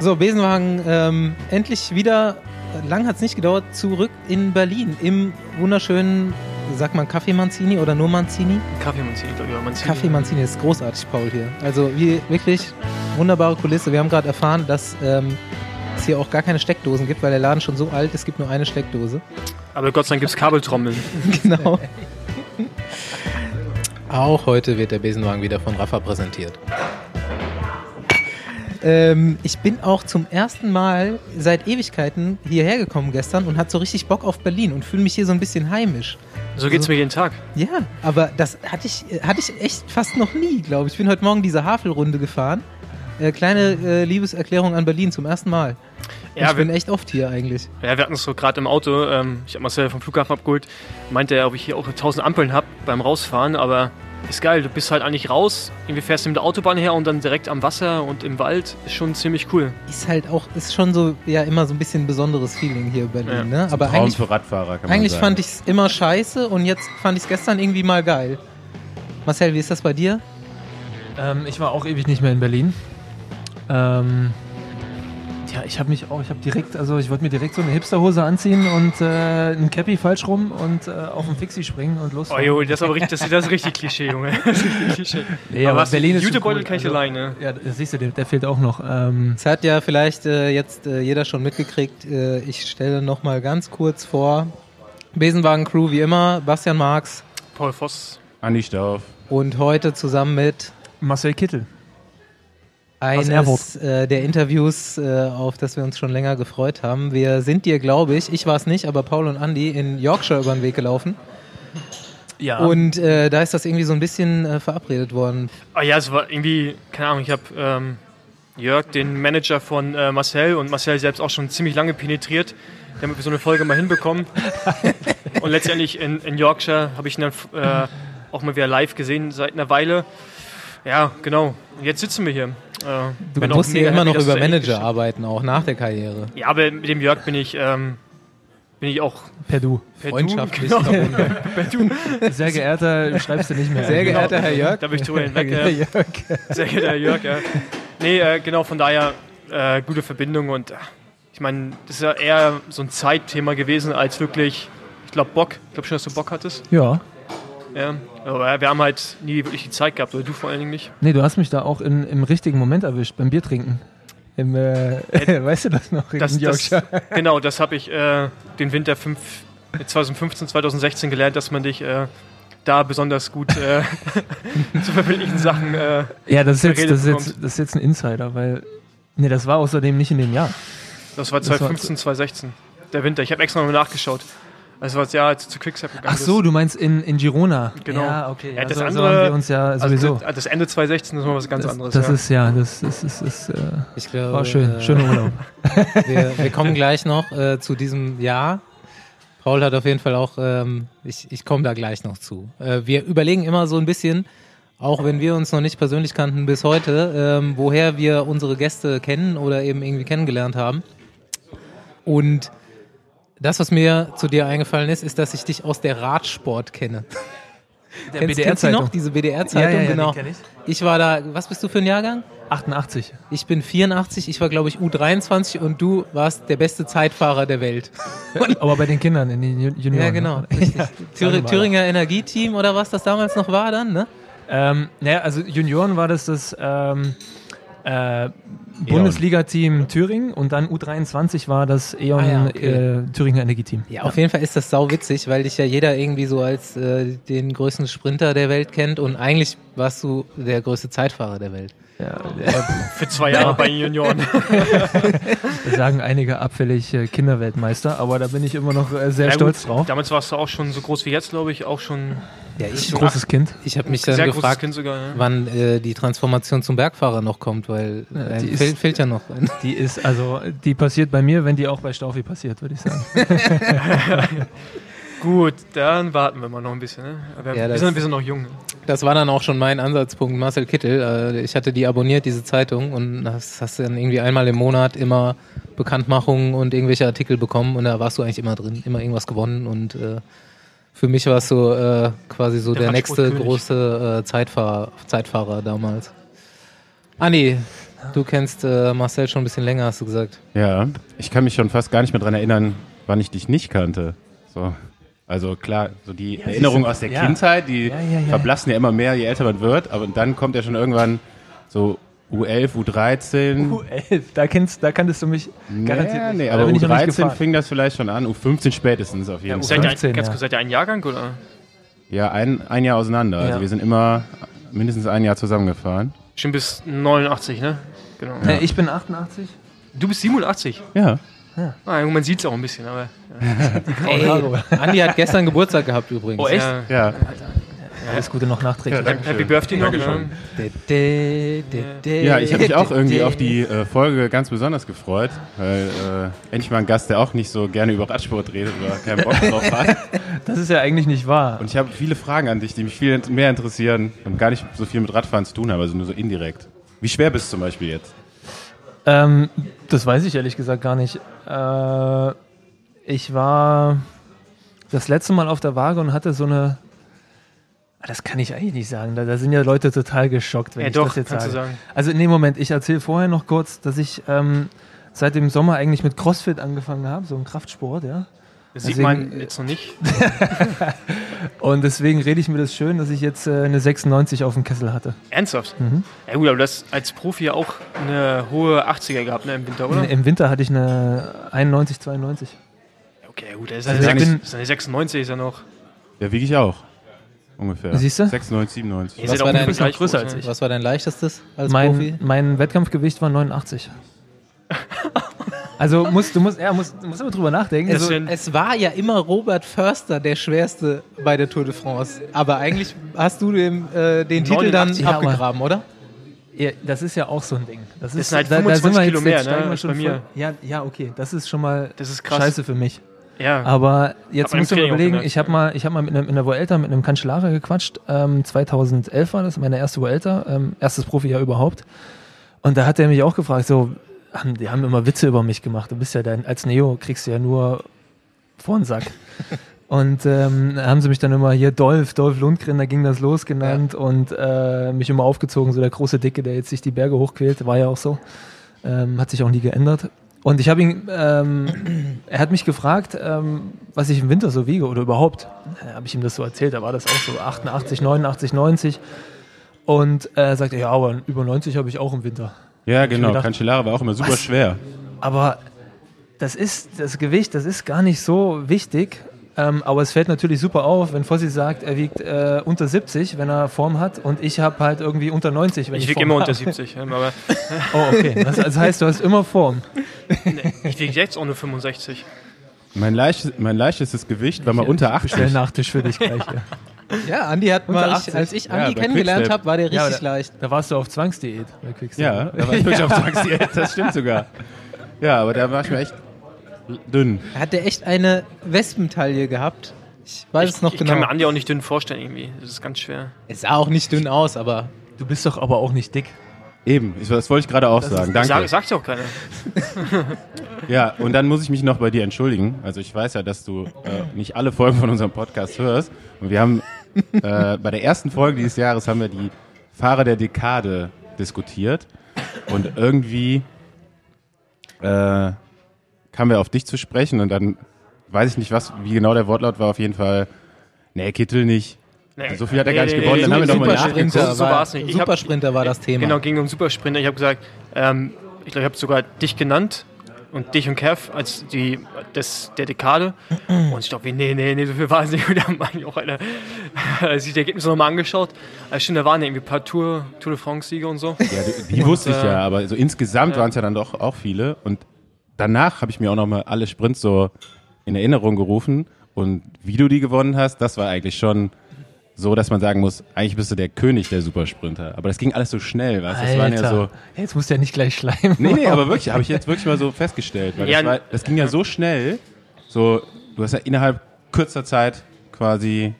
So, Besenwagen, ähm, endlich wieder, lang hat es nicht gedauert, zurück in Berlin im wunderschönen, sagt man Kaffee Manzini oder nur Manzini? Kaffee Manzini, glaube ich. Manzini. Kaffee Manzini ist großartig, Paul, hier. Also wie, wirklich wunderbare Kulisse. Wir haben gerade erfahren, dass ähm, es hier auch gar keine Steckdosen gibt, weil der Laden schon so alt ist, es gibt nur eine Steckdose. Aber Gott sei Dank gibt es Kabeltrommeln. genau. Auch heute wird der Besenwagen wieder von Rafa präsentiert. Ähm, ich bin auch zum ersten Mal seit Ewigkeiten hierher gekommen gestern und hatte so richtig Bock auf Berlin und fühle mich hier so ein bisschen heimisch. So geht's Also- mir jeden Tag. Ja, aber das hatte ich, hatte ich echt fast noch nie, glaube ich. Ich bin heute Morgen diese Havelrunde gefahren. Äh, kleine äh, Liebeserklärung an Berlin zum ersten Mal. Ja, ich bin wir, echt oft hier eigentlich. ja, wir hatten es so gerade im Auto. Ähm, ich habe Marcel vom Flughafen abgeholt. Meinte er, ob ich hier auch 1000 Ampeln habe beim Rausfahren. Aber ist geil. Du bist halt eigentlich raus. Irgendwie fährst du mit der Autobahn her und dann direkt am Wasser und im Wald. Ist schon ziemlich cool. Ist halt auch, ist schon so, ja, immer so ein bisschen ein besonderes Feeling hier in Berlin, Ja. ne? Aber Traum eigentlich, für Radfahrer, kann man eigentlich sagen. fand ich es immer scheiße und jetzt fand ich es gestern irgendwie mal geil. Marcel, wie ist das bei dir? Ähm, ich war auch ewig nicht mehr in Berlin. Ähm, ja, ich habe mich auch, ich habe direkt, also ich wollte mir direkt so eine Hipsterhose anziehen und äh, ein Cappy falsch rum und äh, auf den Fixie springen und los. Oh, jo, das ist aber richtig, das, das ist richtig Klischee, Junge. Das ist richtig Klischee. nee, aber aber was, Berlin ist Jutebeutel cool. kann ich Also, alleine. Ja, das siehst du, der, der fehlt auch noch. Ähm, Es hat ja vielleicht äh, jetzt äh, jeder schon mitgekriegt. Äh, ich stelle noch mal ganz kurz vor. Besenwagen Crew wie immer, Bastian Marx Paul Voss. Andi Stauf. und heute zusammen mit Marcel Kittel. Eines äh, der Interviews, äh, auf das wir uns schon länger gefreut haben. Wir sind dir, glaube ich, ich war es nicht, aber Paul und Andy in Yorkshire über den Weg gelaufen. Ja. Und äh, da ist das irgendwie so ein bisschen äh, verabredet worden. Ah ja, es war irgendwie, keine Ahnung, ich habe ähm, Jörg, den Manager von äh, Marcel und Marcel selbst auch schon ziemlich lange penetriert, damit wir so eine Folge mal hinbekommen. und letztendlich in, in Yorkshire habe ich ihn dann äh, auch mal wieder live gesehen seit einer Weile. Ja, genau. Und jetzt sitzen wir hier. Äh, Du musst ja mega immer noch über Manager arbeiten, auch nach der Karriere. Ja, aber mit dem Jörg bin ich, ähm, bin ich auch Per Du. per Freundschaftlich Du, genau, per Du. Sehr geehrter, schreibst du nicht mehr. Sehr geehrter Herr Jörg. Da bin ich drüber hinweg. Herr Äh, Jörg. Sehr geehrter Herr Jörg, ja. Nee, äh, genau, von daher äh, gute Verbindung und äh, ich meine, das ist ja eher so ein Zeitthema gewesen als wirklich, ich glaube, Bock. Ich glaube schon, dass du Bock hattest. Ja. Ja. Aber wir haben halt nie wirklich die Zeit gehabt, oder du vor allen Dingen nicht. Nee, du hast mich da auch in, im richtigen Moment erwischt, beim Biertrinken. Im, äh, weißt du das noch? Das, das, genau, das habe ich äh, den Winter 5, 2015, 2016 gelernt, dass man dich äh, da besonders gut äh, zu verbindlichen Sachen. Äh, Ja, das ist, jetzt, das, ist jetzt, das ist jetzt ein Insider, weil. Nee, das war außerdem nicht in dem Jahr. das war Das war 2015, 2016. Der Winter. Ich habe extra nochmal nachgeschaut. Das war das Jahr, als du zu Quickstep gegangen Ach so, bist. du meinst in, in Girona. Genau. Ja, okay. Ja, das so, so andere- haben wir uns ja sowieso. Also das Ende 2016 ist mal was ganz das, anderes. das ja. ist ja, das, das, das, das äh, Ich glaube, war schön. äh, Schöner Urlaub. Wir, wir kommen gleich noch äh, zu diesem Jahr. Paul hat auf jeden Fall auch, ähm, ich, ich komme da gleich noch zu. Äh, wir überlegen immer so ein bisschen, auch wenn wir uns noch nicht persönlich kannten bis heute, ähm, woher wir unsere Gäste kennen oder eben irgendwie kennengelernt haben. Und das, was mir zu dir eingefallen ist, ist, dass ich dich aus der Radsport kenne. Der kennst, kennst du noch diese BDR-Zeitung? Ja, ja, ja, genau. die ich. ich war da, was bist du für ein Jahrgang? 88. Ich bin 84, ich war glaube ich U23 und du warst der beste Zeitfahrer der Welt. Aber bei den Kindern, in den Ju- Junioren. Ja, genau. ne? Richtig. Ja, Thür Thüringer Energieteam oder was das damals noch war dann, ne? Ähm, naja, also Junioren war das das ähm, äh, Bundesliga-Team Thüringen und dann U23 war das E.ON Ah ja, okay. äh, Thüringer Energieteam. Ja, auf jeden Fall ist das sau witzig, weil dich ja jeder irgendwie so als äh, den größten Sprinter der Welt kennt und eigentlich warst du der größte Zeitfahrer der Welt. Ja, äh, Für zwei Jahre bei den Junioren. sagen einige abfällig Kinderweltmeister, aber da bin ich immer noch äh, sehr Ja, stolz gut, drauf. Damals warst du auch schon so groß wie jetzt, glaube ich, auch schon Ja, ich, Ein großes Kind. ich habe mich dann sehr gefragt, Kind sogar. Ja. wann äh, die Transformation zum Bergfahrer noch kommt, weil äh, die ist- fehlt, fehlt ja noch. Die ist, also, die passiert bei mir, wenn die auch bei Staufi passiert, würde ich sagen. Gut, dann warten wir mal noch ein bisschen. Ne? Aber Ja, wir, das- sind, wir sind noch jung. Das war dann auch schon mein Ansatzpunkt, Marcel Kittel. Äh, Ich hatte die abonniert, diese Zeitung, und das hast du dann irgendwie einmal im Monat immer Bekanntmachungen und irgendwelche Artikel bekommen und da warst du eigentlich immer drin, immer irgendwas gewonnen und äh, für mich war es so äh, quasi so Der der, nächste große äh, Zeitfahrer, Zeitfahrer damals. Andi, Du kennst Marcel schon ein bisschen länger, hast du gesagt. Ja, ich kann mich schon fast gar nicht mehr dran erinnern, wann ich dich nicht kannte. So. Also klar, so die Ja, Erinnerungen aus der ja. Kindheit, die Ja, ja, ja. verblassen ja immer mehr, je älter man wird. Aber dann kommt ja schon irgendwann so U11, U13. U11, da, kennst, da kanntest du mich garantiert Naja, nicht. nee, aber bin ich noch nicht U13 gefahren. fing das vielleicht schon an, U15 spätestens auf jeden Fall. Seid ihr, 15, ein, ganz ja. kurz, seid ihr ein Jahrgang oder? Ja, ein, ein Jahr auseinander. Ja. Also wir sind immer mindestens ein Jahr zusammengefahren. Schon bis 89, ne? Genau. Äh, ich bin 88. Du bist 87. Ja. Ah, man sieht es auch ein bisschen, aber. Ey, Andi hat gestern Geburtstag gehabt übrigens. Oh, echt? Ja, Ja. Alles Gute noch nachträglich. Ja. Happy Birthday noch. Dankeschön. Ja, ich habe mich auch irgendwie auf die äh, Folge ganz besonders gefreut, weil äh, endlich mal ein Gast, der auch nicht so gerne über Radsport redet oder keinen Bock drauf hat. Das ist ja eigentlich nicht wahr. Und ich habe viele Fragen an dich, die mich viel mehr interessieren und gar nicht so viel mit Radfahren zu tun haben, also nur so indirekt. Wie schwer bist du zum Beispiel jetzt? Ähm, das weiß ich ehrlich gesagt gar nicht. Äh, ich war das letzte Mal auf der Waage und hatte so eine. Ah, Das kann ich eigentlich nicht sagen. Da, da sind ja Leute total geschockt, wenn Ja, ich doch, das jetzt sage. sagen. Also, nee, Moment, ich erzähle vorher noch kurz, dass ich ähm, seit dem Sommer eigentlich mit CrossFit angefangen habe, so ein Kraftsport, ja. Das sieht Deswegen- man jetzt noch nicht. Und deswegen rede ich mir das schön, dass ich jetzt äh, eine 96 auf dem Kessel hatte. Ernsthaft? Mhm. Ja, gut, aber du hast als Profi ja auch eine hohe 80er gehabt, ne, im Winter, oder? Im Winter hatte ich eine 91, 92. Okay, gut, das ist, Also eine, ich 6, bin- das ist eine 96, ist ja noch. Ja, wiege ich auch. Ungefähr. Siehst du? 96, 97. Ihr Was war dein- groß, als ne? ich. Was war dein leichtestes als Profi? Mein, mein Wettkampfgewicht war 89. Also musst, du musst, ja, musst, musst aber drüber nachdenken. Das Also, Es war ja immer Robert Förster der schwerste bei der Tour de France. Aber eigentlich hast du dem, äh, den Titel dann 89, ja, aber- abgegraben, oder? ja, das ist ja auch so ein Ding. Das, ist, sind halt da, da 25 sind wir Kilo mehr, ne, steigen wir als schon bei mir. Ja, ja, okay. Das ist schon mal Das ist krass. scheiße für mich. Ja. Aber jetzt Aber musst du auch überlegen, ich habe mal, ich hab mal mit einem, in der Vuelta mit einem Cancellara gequatscht. Ähm, 2011 war das, meine erste Vuelta, ähm, erstes Profijahr überhaupt. Und da hat er mich auch gefragt, so, haben- die haben immer Witze über mich gemacht. Du bist ja dein, als Neo kriegst du ja nur vor den Sack. Und ähm, da haben sie mich dann immer hier Dolph, Dolph Lundgren, da ging das los genannt und äh, mich immer aufgezogen, so der große Dicke, der jetzt sich die Berge hochquält, war ja auch so. Ähm, hat sich auch nie geändert. Und ich habe ihn, ähm, er hat mich gefragt, ähm, was ich im Winter so wiege oder überhaupt. Da habe ich ihm das so erzählt, da war das auch so 88, 89, 90. Und er sagte, ja, aber über 90 habe ich auch im Winter. Ja, genau. gedacht, Cancellara war auch immer super was? schwer. Aber das ist, das Gewicht, das ist gar nicht so wichtig. Ähm, aber es fällt natürlich super auf, wenn Fossi sagt, er wiegt äh, unter 70, wenn er Form hat, und ich habe halt irgendwie unter 90, wenn ich, ich wiege immer hab. unter 70, ähm, aber Oh, okay. Das, das heißt, du hast immer Form. nee, ich wiege jetzt auch nur 65. Mein, leicht, mein leichtestes Gewicht war mal unter Bestell 80. Nachtisch für dich gleich. Ja. Ja, Andi hat mal, ich, 80. als ich Ja, Andi bei kennengelernt habe, war der Ja, richtig aber- leicht. Da warst du auf Zwangsdiät bei Quickstep. Ja, ne? da war ich wirklich auf Zwangsdiät, das stimmt sogar. Ja, aber da war ich mir echt dünn. Hat der echt eine Wespentaille gehabt? Ich weiß ich es noch ich genau. kann mir Andi auch nicht dünn vorstellen irgendwie. Das ist ganz schwer. es sah auch nicht dünn aus, aber Du bist doch aber auch nicht dick. Eben, ich, das wollte ich gerade auch sagen. Danke. Sag, sagt auch keiner. Ja, und dann muss ich mich noch bei dir entschuldigen. Also ich weiß ja, dass du äh, nicht alle Folgen von unserem Podcast hörst. Und wir haben äh, bei der ersten Folge dieses Jahres haben wir die Fahrer der Dekade diskutiert. Und irgendwie äh, kamen wir auf dich zu sprechen und dann weiß ich nicht, was, wie genau der Wortlaut war. Auf jeden Fall, nee, Kittel nicht. Nee, So viel hat er gar nicht nee, gewonnen, nee, dann haben wir nee, noch mal Supersprinter, nachgeguckt. So war, war's nicht. Ich hab- Supersprinter war das Thema. Genau, ging um Supersprinter. Ich habe gesagt, ähm, ich glaube, ich habe sogar dich genannt und dich und Kev als die des, der Dekade. Und ich glaube, nee, nee, nee, so viel war es nicht. Und da haben eigentlich auch einer sich die Ergebnisse nochmal angeschaut. Also stimmt, da waren ja irgendwie ein paar Tour, Tour de France-Siege und so. Ja, die, die wusste ich äh, ja, aber so insgesamt ja. waren es ja dann doch auch viele. Und danach habe ich mir auch nochmal alle Sprints so in Erinnerung gerufen. Und wie du die gewonnen hast, das war eigentlich schon so, dass man sagen muss, eigentlich bist du der König der Supersprinter. Aber das ging alles so schnell, weißt du? Das waren ja so. Jetzt musst du ja nicht gleich schleimen. Nee, nee, aber wirklich, habe ich jetzt wirklich mal so festgestellt. Weil Ja, das, war, das ging ja so schnell. So, du hast ja innerhalb kurzer Zeit quasi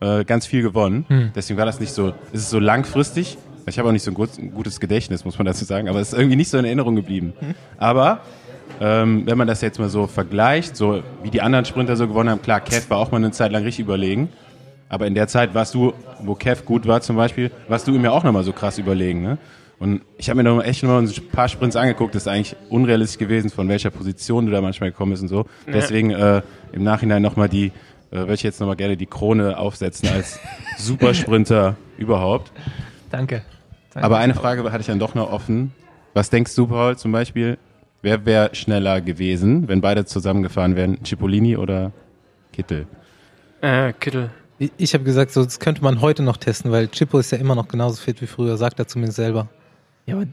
äh, ganz viel gewonnen. Deswegen war das nicht so, es ist so langfristig. Ich habe auch nicht so ein, gut, ein gutes Gedächtnis, muss man dazu sagen, aber es ist irgendwie nicht so in Erinnerung geblieben. Aber ähm, wenn man das jetzt mal so vergleicht, so wie die anderen Sprinter so gewonnen haben, klar, Kev war auch mal eine Zeit lang richtig überlegen. Aber in der Zeit warst du, wo Kev gut war zum Beispiel, warst du ihm ja auch nochmal so krass überlegen. Ne? Und ich habe mir noch echt noch mal ein paar Sprints angeguckt. Das ist eigentlich unrealistisch gewesen, von welcher Position du da manchmal gekommen bist und so. Deswegen äh, im Nachhinein nochmal die, äh, würde ich jetzt nochmal gerne die Krone aufsetzen als Supersprinter überhaupt. Danke. Danke. Aber eine Frage hatte ich dann doch noch offen. Was denkst du, Paul, zum Beispiel? Wer wäre schneller gewesen, wenn beide zusammengefahren wären? Cipollini oder Kittel? Äh, Kittel. Ich, habe gesagt, so, das könnte man heute noch testen, weil Chippo ist ja immer noch genauso fit wie früher, sagt er zumindest selber. Ja, aber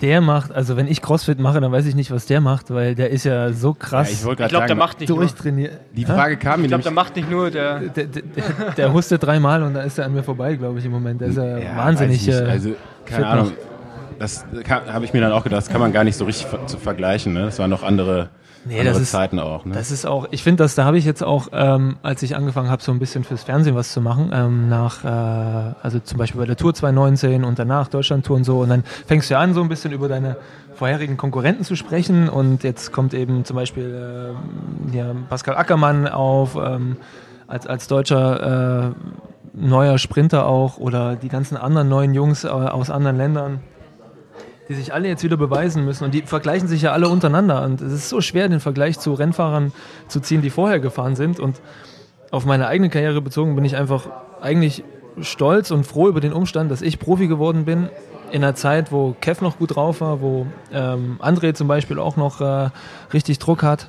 der macht, also wenn ich Crossfit mache, dann weiß ich nicht, was der macht, weil der ist ja so krass ich wollte Ich gerade glaube, der sagen, macht nicht nur. durchtrainiert. die Frage kam mir Ich glaube, der macht nicht nur der. Der, der, der, der hustet dreimal und da ist er an mir vorbei, glaube ich, im Moment. Der ist ja, Ja, wahnsinnig. äh, Also, keine fit Ahnung. noch. Das habe ich mir dann auch gedacht, das kann man gar nicht so richtig ver zu vergleichen. Ne? Das waren noch andere, Nee, andere das ist- Zeiten auch. Ne? Das ist auch, ich finde, das, da habe ich jetzt auch, ähm, als ich angefangen habe, so ein bisschen fürs Fernsehen was zu machen, ähm, nach, äh, also zum Beispiel bei der Tour 2019 und danach Deutschland-Tour und so, und dann fängst du ja an, so ein bisschen über deine vorherigen Konkurrenten zu sprechen und jetzt kommt eben zum Beispiel äh, ja, Pascal Ackermann auf, ähm, als, als deutscher äh, neuer Sprinter auch oder die ganzen anderen neuen Jungs äh, aus anderen Ländern die sich alle jetzt wieder beweisen müssen. Und die vergleichen sich ja alle untereinander. Und es ist so schwer, den Vergleich zu Rennfahrern zu ziehen, die vorher gefahren sind. Und auf meine eigene Karriere bezogen bin ich einfach eigentlich stolz und froh über den Umstand, dass ich Profi geworden bin. In einer Zeit, wo Kev noch gut drauf war, wo ähm, André zum Beispiel auch noch äh, richtig Druck hat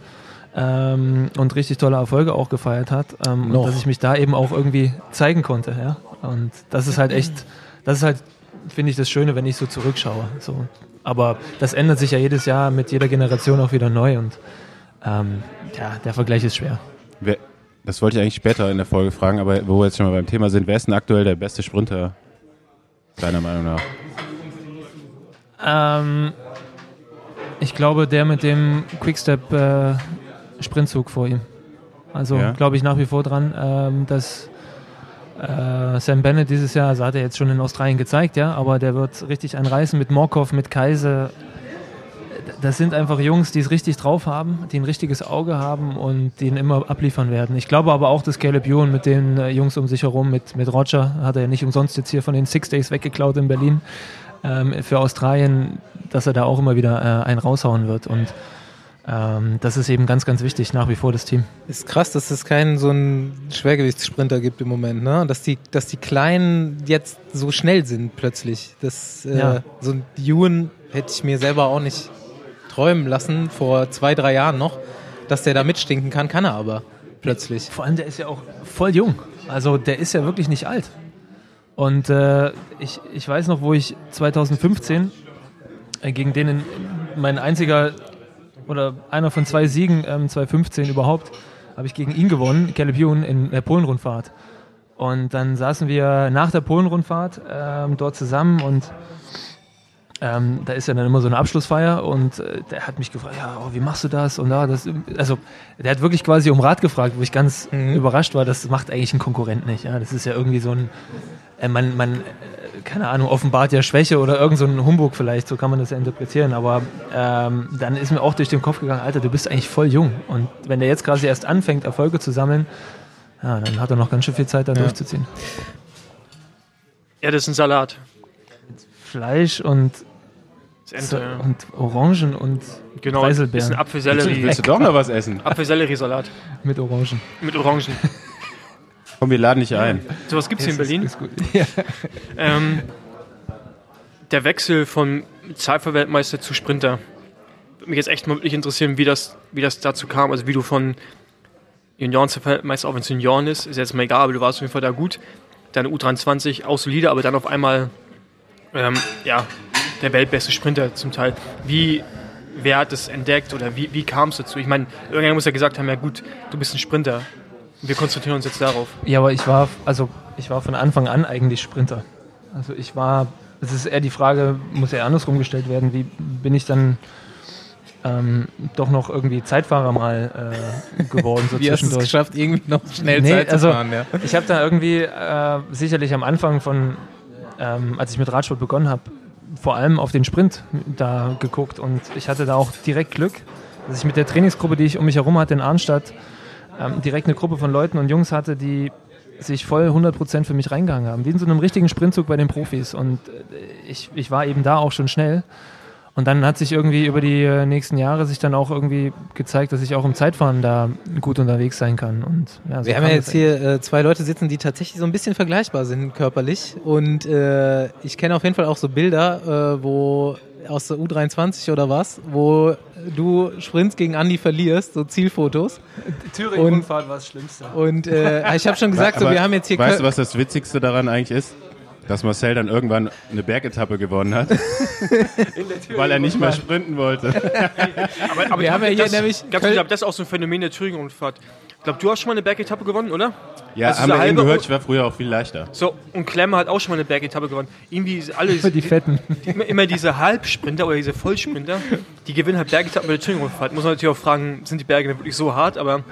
ähm, und richtig tolle Erfolge auch gefeiert hat ähm, dass ich mich da eben auch irgendwie zeigen konnte, ja. Und das ist halt echt, das ist halt finde ich das Schöne, wenn ich so zurückschaue. So. Aber das ändert sich ja jedes Jahr mit jeder Generation auch wieder neu und ähm, ja, der Vergleich ist schwer. Wer, das wollte ich eigentlich später in der Folge fragen, aber wo wir jetzt schon mal beim Thema sind, wer ist denn aktuell der beste Sprinter, deiner Meinung nach? Ähm, ich glaube, der mit dem Quickstep äh, vor ihm. Also Ja. glaube ich nach wie vor dran, ähm, dass äh, Sam Bennett dieses Jahr, also hat er jetzt schon in Australien gezeigt, ja, aber der wird richtig einen reißen mit Morkov, mit Kaiser. Das sind einfach Jungs, die es richtig drauf haben, die ein richtiges Auge haben und die ihn immer abliefern werden. Ich glaube aber auch, dass Caleb Ewan mit den äh, Jungs um sich herum, mit, mit Roger, hat er ja nicht umsonst jetzt hier von den Six Days weggeklaut in Berlin, ähm, für Australien, dass er da auch immer wieder äh, einen raushauen wird. Und ähm, das ist eben ganz, ganz wichtig, nach wie vor das Team. Ist krass, dass es keinen so einen Schwergewichtssprinter gibt im Moment, ne? Dass die, dass die Kleinen jetzt so schnell sind plötzlich. Das, äh, Ja. so ein Ewan hätte ich mir selber auch nicht träumen lassen, vor zwei, drei Jahren noch, dass der da mitstinken kann, kann er aber plötzlich. Vor allem, der ist ja auch voll jung. Also der ist ja wirklich nicht alt. Und äh, ich, ich weiß noch, wo ich 2015 äh, gegen den in, mein einziger oder einer von zwei Siegen ähm, 2015 überhaupt, habe ich gegen ihn gewonnen, Caleb Ewan in der Polenrundfahrt. Und dann saßen wir nach der Polenrundfahrt ähm, dort zusammen und ähm, da ist ja dann immer so eine Abschlussfeier und äh, der hat mich gefragt, ja, oh, wie machst du das? Und da, das, also der hat wirklich quasi um Rat gefragt, wo ich ganz Mhm. überrascht war, das macht eigentlich ein Konkurrent nicht. Ja? Das ist ja irgendwie so ein, äh, man, man, keine Ahnung, offenbart ja Schwäche oder irgend so ein Humbug vielleicht, so kann man das ja interpretieren. Aber ähm, dann ist mir auch durch den Kopf gegangen, Alter, du bist eigentlich voll jung. Und wenn der jetzt quasi erst anfängt, Erfolge zu sammeln, ja, dann hat er noch ganz schön viel Zeit, da Ja. durchzuziehen. Ja, das ist ein Salat. Fleisch und, Ente, ja. und Orangen und Genau, Preiselbeeren. ist ein Apfelsellerie. Willst du doch noch was essen? Apfelselleriesalat mit Orangen. mit Orangen. Komm, wir laden dich ein. Sowas gibt es hier in Berlin. Ist gut. Ja. Ähm, der Wechsel von Zeitverweltmeister zu Sprinter. Würde mich jetzt echt mal wirklich interessieren, wie das, wie das dazu kam. Also wie du von Junioren-Zeitverweltmeister, auch wenn es Junioren ist, ist jetzt mal egal, aber du warst auf jeden Fall da gut. Deine U23 auch solide, aber dann auf einmal ähm, ja, der weltbeste Sprinter zum Teil. Wie, wer hat das entdeckt oder wie, wie kam es dazu? Ich meine, irgendjemand muss ja gesagt haben, ja gut, du bist ein Sprinter. Wir konzentrieren uns jetzt darauf. ja, aber ich war, also ich war von Anfang an eigentlich Sprinter. Also ich war, es ist eher die Frage, muss eher andersrum gestellt werden, wie bin ich dann ähm, doch noch irgendwie Zeitfahrer mal äh, geworden, so Wie hast du es zwischendurch. geschafft, irgendwie noch schnell Nee, Zeit also- zu fahren? Ja. Ich habe da irgendwie äh, sicherlich am Anfang von, ähm, als ich mit Radsport begonnen habe, vor allem auf den Sprint da geguckt und ich hatte da auch direkt Glück, dass ich mit der Trainingsgruppe, die ich um mich herum hatte in Arnstadt, ähm, direkt eine Gruppe von Leuten und Jungs hatte, die sich voll 100% für mich reingehangen haben. Wie in so einem richtigen Sprintzug bei den Profis. Und äh, ich, ich war eben da auch schon schnell. Und dann hat sich irgendwie über die äh, nächsten Jahre sich dann auch irgendwie gezeigt, dass ich auch im Zeitfahren da gut unterwegs sein kann. Und, ja, so Wir haben ja jetzt hier äh, zwei Leute sitzen, die tatsächlich so ein bisschen vergleichbar sind körperlich. Und äh, ich kenne auf jeden Fall auch so Bilder, äh, wo aus der U23 oder was, wo du Sprints gegen Andi verlierst, so Zielfotos. Thüringen-Rundfahrt war das Schlimmste. Und äh, ich habe schon gesagt, so, wir haben jetzt hier... Weißt du, was das Witzigste daran eigentlich ist? dass Marcel dann irgendwann eine Bergetappe gewonnen hat, weil er nicht mehr sprinten wollte. aber, aber wir haben ja hier das, nämlich. Ganz ich glaube, das ist auch so ein Phänomen der Thüringen-Rundfahrt. Ich glaube, du hast schon mal eine Bergetappe gewonnen, oder? Ja, also haben wir eben gehört, ich war früher auch viel leichter. So, und Klemmer hat auch schon mal eine Bergetappe gewonnen. Irgendwie alle. die Fetten. Die, immer diese Halbsprinter oder diese Vollsprinter, die gewinnen halt Bergetappen bei der Thüringen-Rundfahrt. Muss man natürlich auch fragen, sind die Berge wirklich so hart, aber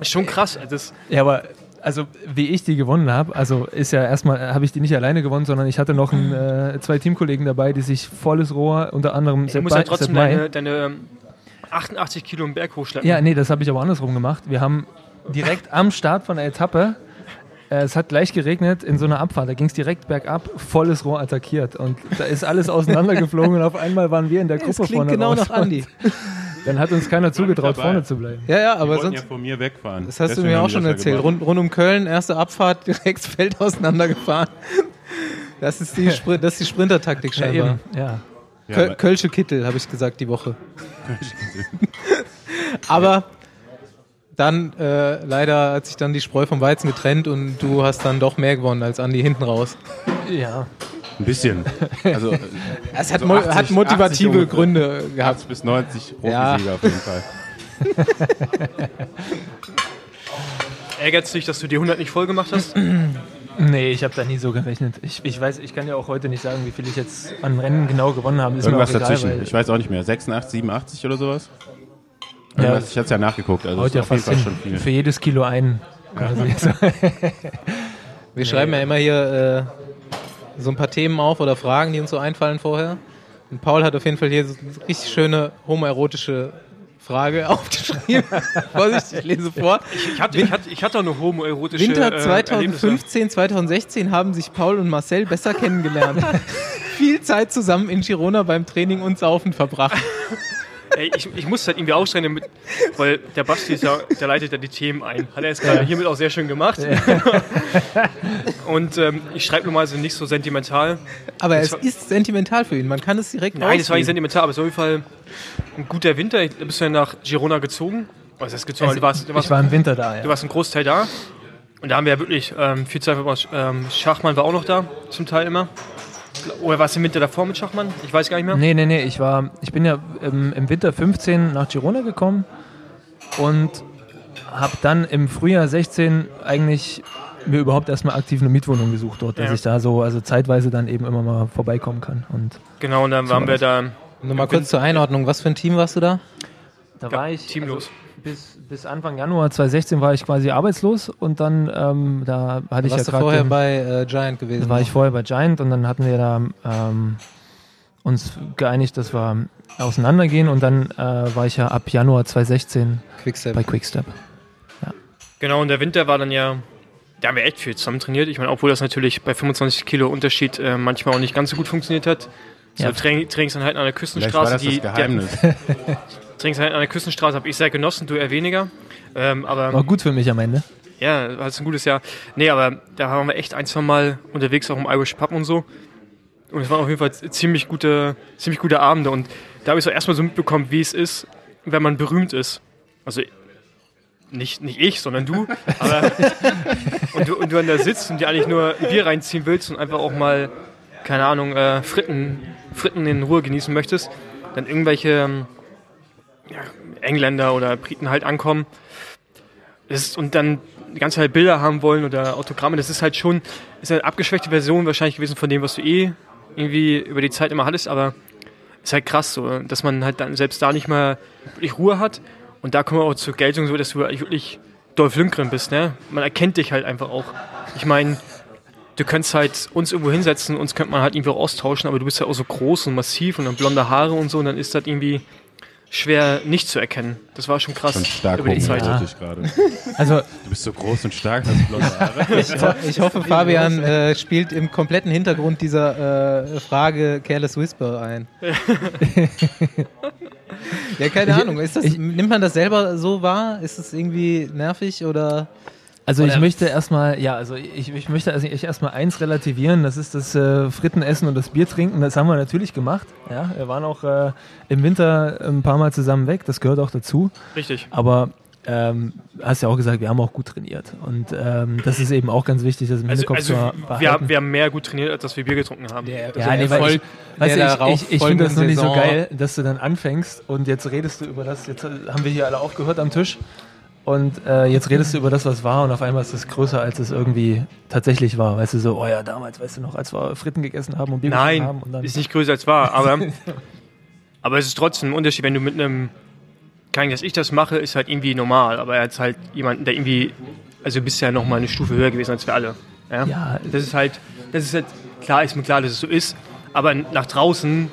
ist schon krass. Das ja, aber also wie ich die gewonnen habe, also ist ja erstmal, habe ich die nicht alleine gewonnen, sondern ich hatte noch ein, äh, zwei Teamkollegen dabei, die sich volles Rohr, unter anderem Du musst ja trotzdem deine, deine 88 Kilo im Berg hochschleppen. Ja, nee, das habe ich aber andersrum gemacht. Wir haben direkt am Start von der Etappe, äh, es hat gleich geregnet, in so einer Abfahrt, da ging es direkt bergab, volles Rohr attackiert und da ist alles auseinandergeflogen und auf einmal waren wir in der Gruppe das klingt vorne genau raus. nach Andi. Dann hat uns keiner zugetraut, vorne zu bleiben. Ja, ja, aber Die sonst. ja von mir wegfahren. Das hast Deswegen du mir auch schon erzählt. Rund, rund, um Köln, erste Abfahrt, direkt das Feld auseinandergefahren. Das ist die, Spr das ist die Sprintertaktik scheinbar. Ja, ja. Köl Kölsche Kittel, habe ich gesagt, die Woche. aber dann äh, leider hat sich dann die Spreu vom Weizen getrennt und du hast dann doch mehr gewonnen als Andi hinten raus. Ja. Ein bisschen. Also, es hat, also 80, hat motivative 80 Gründe gehabt. 80 bis 90 Profisieger ja. auf jeden Fall. Ärgert es dich, dass du die 100 nicht voll gemacht hast? Nee, ich habe da nie so gerechnet. Ich, ich weiß, ich kann ja auch heute nicht sagen, wie viel ich jetzt an Rennen genau gewonnen habe. Ist Irgendwas egal, dazwischen. Ich weiß auch nicht mehr. 86, 87 oder sowas? Ja, ich hatte es ja nachgeguckt. Also heute ja fast schon viel. Für jedes Kilo ein. Ja. Wir schreiben ja immer hier äh, so ein paar Themen auf oder Fragen, die uns so einfallen vorher. Und Paul hat auf jeden Fall hier so eine richtig schöne homoerotische Frage aufgeschrieben. Vorsicht, ich lese vor. Ich, ich, hatte, ich, hatte, ich hatte eine homoerotische Winter 2015, äh, 2016 haben sich Paul und Marcel besser kennengelernt. Viel Zeit zusammen in Girona beim Training und Saufen verbracht. Ey, ich, ich muss halt irgendwie aufstellen, damit, weil der Basti ist ja, der leitet ja die Themen ein. Hat er jetzt gerade hiermit auch sehr schön gemacht. Und ähm, ich schreibe normalerweise nicht so sentimental. Aber es war, ist sentimental für ihn, man kann es direkt Nein, das war nicht sentimental, aber es ist auf jeden Fall ein guter Winter. Du bist ja nach Girona gezogen. Was heißt gezogen? Also, du warst, du warst, ich war im Winter da, ja. Du warst einen Großteil da. Und da haben wir ja wirklich ähm, viel Zeit verbracht. Ähm, Schachmann war auch noch da, zum Teil immer. Oder warst du im Winter davor mit Schachmann? Ich weiß gar nicht mehr. Nee, nee, nee. Ich, war, ich bin ja im, im Winter 15 nach Girona gekommen und habe dann im Frühjahr 16 eigentlich mir überhaupt erstmal aktiv eine Mietwohnung gesucht dort, dass ja. ich da so also zeitweise dann eben immer mal vorbeikommen kann. Und genau, und dann waren wir da. Nur mal kurz zur Einordnung, was für ein Team warst du da? Da war ich. Teamlos. Also, bis, bis Anfang Januar 2016 war ich quasi arbeitslos und dann ähm, da hatte ich ja gerade vorher bei äh, Giant gewesen. Da war ich vorher bei Giant und dann hatten wir da ähm, uns geeinigt, dass wir auseinandergehen und dann äh, war ich ja ab Januar 2016 Quickstep. bei Quickstep. Ja. Genau, und der Winter war dann ja, da haben wir echt viel zusammen trainiert. Ich meine, obwohl das natürlich bei 25 Kilo Unterschied äh, manchmal auch nicht ganz so gut funktioniert hat. So ja. Trainingseinheiten an der Küstenstraße, die, die, Trainingseinheiten an der Küstenstraße habe ich sehr genossen, du eher weniger. Ähm, aber, War gut für mich am Ende. Ja, war ein gutes Jahr. Nee, aber da waren wir echt ein, zwei Mal unterwegs, auch im Irish Pub und so. Und es waren auf jeden Fall ziemlich gute, ziemlich gute Abende. Und da habe ich so erstmal so mitbekommen, wie es ist, wenn man berühmt ist. Also nicht, nicht ich, sondern du. Aber, und, du und du dann da sitzt und dir eigentlich nur ein Bier reinziehen willst und einfach auch mal, keine Ahnung, äh, Fritten, Fritten in Ruhe genießen möchtest. Dann irgendwelche ähm, ja, Engländer oder Briten halt ankommen ist, und dann die ganze Zeit Bilder haben wollen oder Autogramme, das ist halt schon ist eine abgeschwächte Version wahrscheinlich gewesen von dem, was du eh irgendwie über die Zeit immer hattest, aber ist halt krass so, dass man halt dann selbst da nicht mal wirklich Ruhe hat und da kommen wir auch zur Geltung so, dass du wirklich Dolph Lundgren bist, ne? Man erkennt dich halt einfach auch. Ich meine, du könntest halt uns irgendwo hinsetzen, uns könnte man halt irgendwie auch austauschen, aber du bist ja auch so groß und massiv und dann blonde Haare und so und dann ist das irgendwie schwer nicht zu erkennen. Das war schon krass Schon stark über die Zeit. gerade. Also, Du bist so groß und stark, hast blonde Haare. Ich, ho ich hoffe, Fabian äh, spielt im kompletten Hintergrund dieser äh, Frage Careless Whisper ein. ja, keine Ahnung. Ist das, nimmt man das selber so wahr? Ist es irgendwie nervig oder? Also ich Oder- möchte erstmal, ja, also ich, ich möchte also ich erstmal eins relativieren, das ist das äh, Frittenessen und das Bier trinken. Das haben wir natürlich gemacht. Ja, wir waren auch äh, im Winter ein paar Mal zusammen weg, das gehört auch dazu. Richtig. Aber ähm, hast ja auch gesagt, wir haben auch gut trainiert. Und ähm, das ist eben auch ganz wichtig, das im Also, Hinterkopf also zu wir, haben, wir haben mehr gut trainiert, als dass wir Bier getrunken haben. Der, ja, nee, weil ich, ich, ich, ich finde das noch nicht so geil, dass du dann anfängst und jetzt redest du über das, jetzt haben wir hier alle aufgehört am Tisch und äh, jetzt redest du über das, was war und auf einmal ist es größer, als es irgendwie tatsächlich war. Weißt du, so, oh ja, damals, weißt du noch, als wir Fritten gegessen haben und Bier getrunken haben Nein, und dann, ist nicht größer als wahr, aber, aber es ist trotzdem ein Unterschied, wenn du mit einem, kann dass ich das mache, ist halt irgendwie normal, aber er hat halt jemanden, der irgendwie, also du bist ja noch mal eine Stufe höher gewesen als wir alle. Ja? Ja. Das ist halt, das ist halt, klar ist mir klar, dass es so ist, aber nach draußen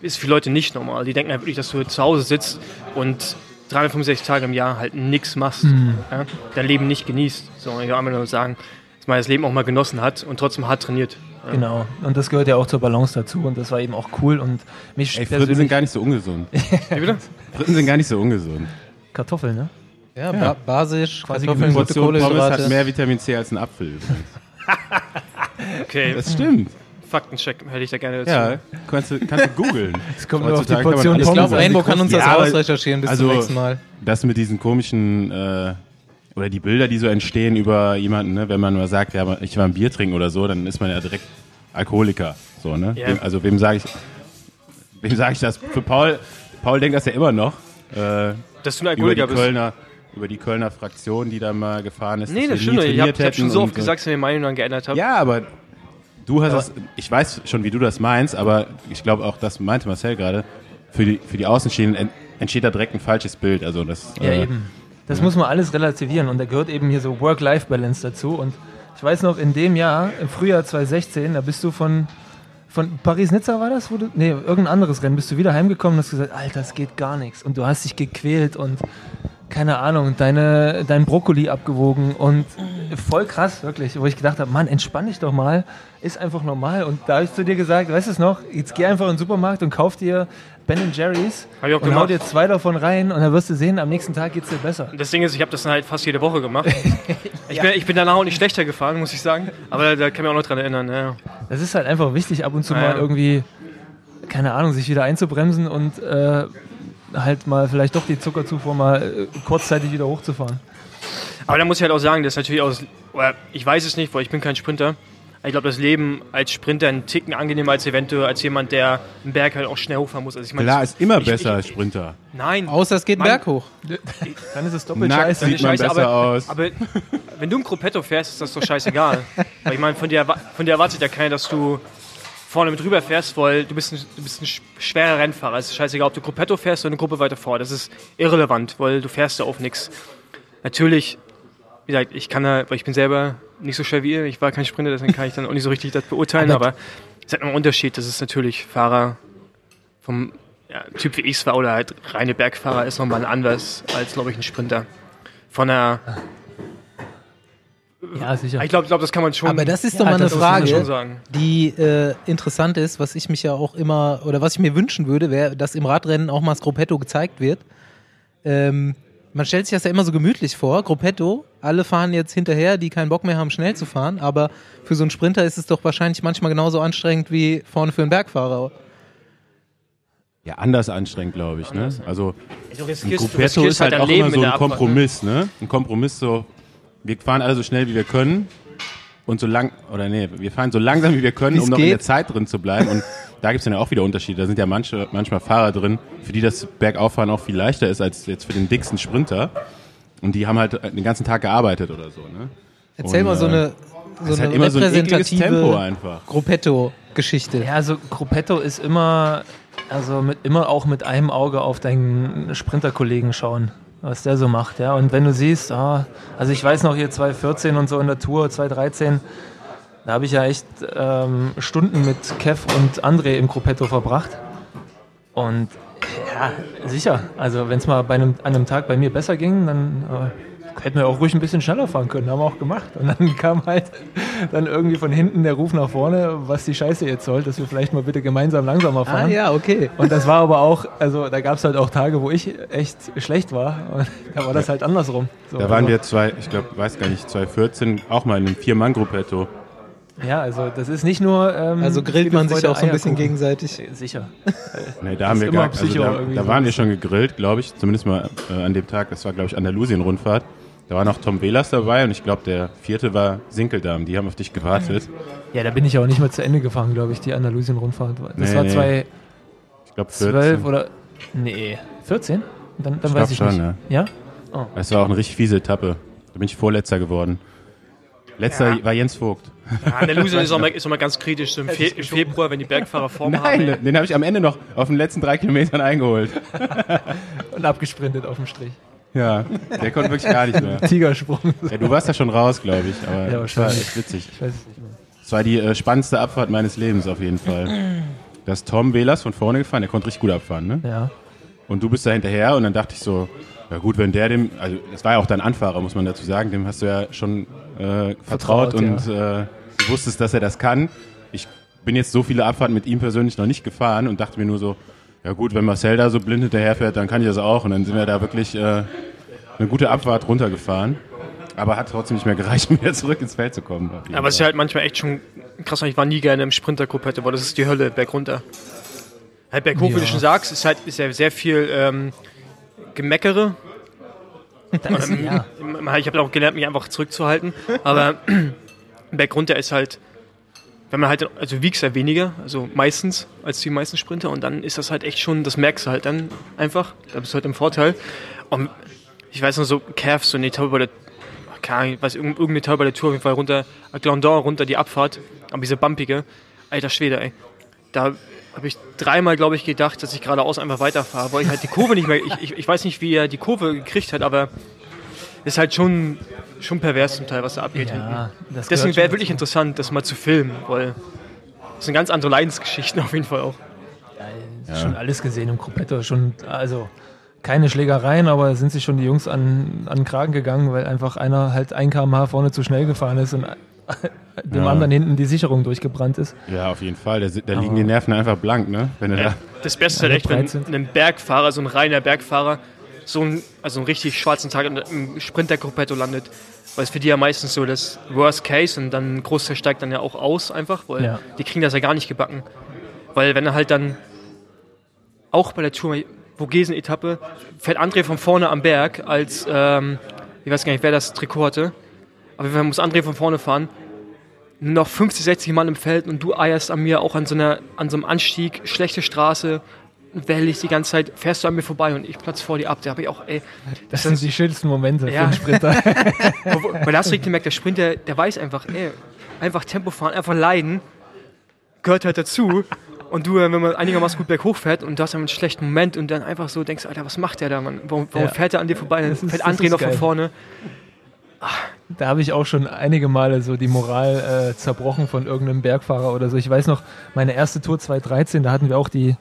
ist für Leute nicht normal. Die denken halt wirklich, dass du zu Hause sitzt und 365 Tage im Jahr halt nichts machst, ja? dein Leben nicht genießt. So, ich will nur sagen, dass man das Leben auch mal genossen hat und trotzdem hart trainiert. genau. Und das gehört ja auch zur Balance dazu und das war eben auch cool und mich Ey, Fritten sind gar nicht so ungesund. Wie? Fritten sind gar nicht so ungesund. Kartoffeln, ne? Ja, ba basisch, Quasi Kartoffeln, Portion Pommes hat Kohlenhydrate. mehr Vitamin C als ein Apfel übrigens. Okay, Das stimmt. Faktencheck hätte ich da gerne dazu. Ja, kannst du, kannst du googeln. Es kommt nur auf die Portion Ich glaube. Rainbow kann uns das Ja, ausrecherchieren bis also- zum nächsten Mal. Das mit diesen komischen, äh, oder die Bilder, die so entstehen über jemanden, ne, wenn man mal sagt, ja, ich war ein Bier trinken oder so, dann ist man ja direkt Alkoholiker. So, ne? Ja. Wem, also wem sage ich, wem sage ich das? Für Paul, Paul denkt das ja immer noch. Äh, Dass du ein über die Alkoholiker bist. Kölner, über die Kölner Fraktion, die da mal gefahren ist. Nee, das stimmt. Ich habe hab schon so oft gesagt, dass ich meine Meinung dann geändert habe. Ja, aber du hast es, ich weiß schon, wie du das meinst, aber ich glaube auch, das meinte Marcel gerade, für die, für die Außenstehenden ent- entsteht da direkt ein falsches Bild. Also das, Ja, äh, eben. Das muss man alles relativieren und da gehört eben hier so Work-Life-Balance dazu. Und ich weiß noch, in dem Jahr, im Frühjahr 2016, da bist du von, von Paris-Nizza war das? Wo du, nee, irgendein anderes Rennen, bist du wieder heimgekommen und hast gesagt, Alter, es geht gar nichts. Und du hast dich gequält und keine Ahnung, deine, dein Brokkoli abgewogen und voll krass, wirklich, wo ich gedacht habe, Mann, entspann dich doch mal, ist einfach normal. Und da habe ich zu dir gesagt, weißt du es noch, jetzt geh einfach in den Supermarkt und kauf dir Ben Jerry's Hab ich auch und hau gemacht. dir zwei davon rein und dann wirst du sehen, am nächsten Tag geht es dir besser. Das Ding ist, ich habe das halt fast jede Woche gemacht. ich, bin, ich bin danach auch nicht schlechter gefahren, muss ich sagen. Aber da, kann ich mich auch noch dran erinnern. Ja. Das ist halt einfach wichtig, ab und zu Ja, mal irgendwie, keine Ahnung, sich wieder einzubremsen und äh, halt mal vielleicht doch die Zuckerzufuhr mal äh, kurzzeitig wieder hochzufahren. Aber da muss ich halt auch sagen, das ist natürlich aus, ich weiß es nicht, weil ich bin kein Sprinter. Ich glaube, das Leben als Sprinter ein Ticken angenehmer als eventuell als jemand, der einen Berg halt auch schnell hochfahren muss. Also ich meine, Klar, ist immer ich- besser ich- als Sprinter. Nein. Außer es geht Mein- Berg hoch. Dann ist es doppelt Nackt scheiße. sieht man Scheiße, besser aber, aus. Aber wenn du im Gruppetto fährst, ist das doch scheißegal. Weil ich meine, von dir, von dir erwartet ja keiner, dass du vorne mit rüber fährst, weil du bist ein, du bist ein sch- schwerer Rennfahrer. Es ist scheißegal, ob du Gruppetto fährst oder eine Gruppe weiter vor. Das ist irrelevant, weil du fährst ja auf nichts. Natürlich, wie gesagt, ich kann da, weil ich bin selber nicht so schwer wie ihr, ich war kein Sprinter, deswegen kann ich dann auch nicht so richtig das beurteilen, aber, es ist halt ein Unterschied. Das ist natürlich Fahrer vom ja, Typ wie ich war oder halt reine Bergfahrer ist nochmal anders als, glaube ich, ein Sprinter. Von der, Ja, sicher. ich glaube, glaub, das kann man schon. Aber das ist Ja, doch mal eine Frage, sagen. die äh, interessant ist, was ich mich ja auch immer, oder was ich mir wünschen würde, wäre, dass im Radrennen auch mal das Gruppetto gezeigt wird. Ähm, man stellt sich das ja immer so gemütlich vor, Gruppetto, alle fahren jetzt hinterher, die keinen Bock mehr haben, schnell zu fahren, aber für so einen Sprinter ist es doch wahrscheinlich manchmal genauso anstrengend wie vorne für einen Bergfahrer. Ja, anders anstrengend, glaube ich. Ne? Also ein Gruppetto ist halt dein auch Leben immer so in ein ne? Kompromiss. Ne? Ein Kompromiss so, wir fahren alle so schnell, wie wir können und so lang, oder nee, wir fahren so langsam, wie wir können, Wie's um noch in geht. der Zeit drin zu bleiben. Und da gibt es dann ja auch wieder Unterschiede. Da sind ja manche, manchmal Fahrer drin, für die das Bergauffahren auch viel leichter ist als jetzt für den dicksten Sprinter. Und die haben halt den ganzen Tag gearbeitet oder so. Ne? Erzähl Und, mal so äh, eine, so ist eine halt immer so ein ekliges Tempo repräsentative einfach. Gruppetto-Geschichte. Ja, also Gruppetto ist immer, also mit, immer auch mit einem Auge auf deinen Sprinterkollegen schauen, was der so macht. Ja. Und wenn du siehst, ah, also ich weiß noch hier 2014 und so in der Tour, 2013, da habe ich ja echt ähm, Stunden mit Kev und André im Gruppetto verbracht. Und Ja, sicher. Also wenn es mal bei einem, an einem Tag bei mir besser ging, dann äh, hätten wir auch ruhig ein bisschen schneller fahren können. Haben wir auch gemacht. Und dann kam halt dann irgendwie von hinten der Ruf nach vorne, was die Scheiße jetzt soll, dass wir vielleicht mal bitte gemeinsam langsamer Ah fahren. ja, okay. Und das war aber auch, also da gab es halt auch Tage, wo ich echt schlecht war. Und da war das halt andersrum. So, Da waren also, wir zwei, ich glaube, weiß gar nicht, 2014 auch mal in einem Vier-Mann-Gruppetto. Ja, also das ist nicht nur. Ähm, Also grillt man sich auch so ein bisschen gegenseitig. Sicher. Nee, da haben wir gar, also da, irgendwie da so waren ein wir schon gegrillt, glaube ich, zumindest mal äh, an dem Tag. Das war, glaube ich, Andalusien-Rundfahrt. Da war noch Tom Velas dabei und ich glaube, der vierte war Sinkeldam. Die haben auf dich gewartet. Ja, da bin ich auch nicht mehr zu Ende gefahren, glaube ich, die Andalusien-Rundfahrt. Das Nee, war nee. 2012 Ich glaube, 14. oder. Nee, 14? Dann, dann Ich weiß ich schon, nicht. Ja? Das war auch eine richtig fiese Etappe. Da bin ich Vorletzter geworden. Letzter Ja. war Jens Vogt. Ja, Andalusien ist auch, mal, ist auch mal ganz kritisch. So im, Fe im Februar, wenn die Bergfahrer Form haben. Nein, den habe ich am Ende noch auf den letzten drei Kilometern eingeholt. Und abgesprintet auf dem Strich. Ja, der konnte wirklich gar nicht mehr. Tigersprung. Ja, du warst ja schon raus, glaube ich. Aber Ja, das war echt witzig. Ich weiß es nicht mehr. Das war die äh, spannendste Abfahrt meines Lebens auf jeden Fall. Da ist Tom Velas von vorne gefahren, der konnte richtig gut abfahren, ne? Ja. Und du bist da hinterher und dann dachte ich so, ja gut, wenn der dem, also das war ja auch dein Anfahrer, muss man dazu sagen, dem hast du ja schon äh, vertraut, Vertraut, und äh, du wusstest, dass er das kann. Ich bin jetzt so viele Abfahrten mit ihm persönlich noch nicht gefahren und dachte mir nur so, ja gut, wenn Marcel da so blind hinterherfährt, dann kann ich das auch. Und dann sind wir da wirklich äh, eine gute Abfahrt runtergefahren. Aber hat trotzdem nicht mehr gereicht, um wieder zurück ins Feld zu kommen. Aber es ist ja halt manchmal echt schon krass. Ich war nie gerne im Sprintergruppette, weil das ist die Hölle, bergunter. Halt berghoch, wie du Ja. schon sagst, ist halt ist ja sehr viel ähm, Gemeckere. Ist, ja. Ich habe auch gelernt, mich einfach zurückzuhalten. Aber bergunter ist halt, wenn man halt, also wiegst ja weniger, also meistens als die meisten Sprinter. Und dann ist das halt echt schon, das merkst du halt dann einfach. Da bist du halt im Vorteil. Und ich weiß noch so, Calf, so eine Etappe bei der, keine Ahnung, weiß, irgend- irgendeine Etappe bei der Tour auf jeden Fall runter, Glandon runter die Abfahrt, aber diese bumpige, alter Schwede, ey. Da habe ich dreimal, glaube ich, gedacht, dass ich geradeaus einfach weiterfahre, weil ich halt die Kurve nicht mehr, ich, ich, ich weiß nicht, wie er die Kurve gekriegt hat, aber ist halt schon, schon pervers zum Teil, was da abgeht hinten. ja das Deswegen wäre wirklich dazu. interessant, das mal zu filmen, weil das sind ganz andere Leidensgeschichten auf jeden Fall auch. Ja. Schon alles gesehen im Gruppetto. Schon, also keine Schlägereien, aber sind sich schon die Jungs an, an den Kragen gegangen, weil einfach einer halt ein kmh vorne zu schnell gefahren ist und dem Ja. anderen hinten die Sicherung durchgebrannt ist. Ja, auf jeden Fall. Da, da liegen die Nerven einfach blank, ne? Wenn du da, Das Beste ist halt echt, wenn sind. ein Bergfahrer, so ein reiner Bergfahrer, so ein, also einen richtig schwarzen Tag im Sprintergruppetto landet. Weil es für die ja meistens so das Worst Case und dann ein Großteil steigt dann ja auch aus einfach, weil Ja. die kriegen das ja gar nicht gebacken. Weil wenn er halt dann auch bei der Tour Vogesen-Etappe fährt André von vorne am Berg als, ähm, ich weiß gar nicht, wer das Trikot hatte, aber man muss André von vorne fahren. Noch 50, 60 Mann im Feld und du eierst an mir auch an so, einer, an so einem Anstieg, schlechte Straße, wellig die ganze Zeit, fährst du an mir vorbei und ich platz vor dir ab. Da habe ich auch, ey, Das sind die schönsten Momente Ja. für einen Sprinter. weil da hast du richtig gemerkt, der Sprinter, der weiß einfach, ey, einfach Tempo fahren, einfach leiden, gehört halt dazu. Und du, wenn man einigermaßen gut berghoch fährt und du hast einen schlechten Moment und dann einfach so denkst, Alter, was macht der da, Mann? Warum, warum Ja. fährt er an dir vorbei? Dann Das ist- fährt das André ist noch von geil. vorne. Da habe ich auch schon einige Male so die Moral äh, zerbrochen von irgendeinem Bergfahrer oder so. Ich weiß noch, meine erste Tour 2013, da hatten wir auch die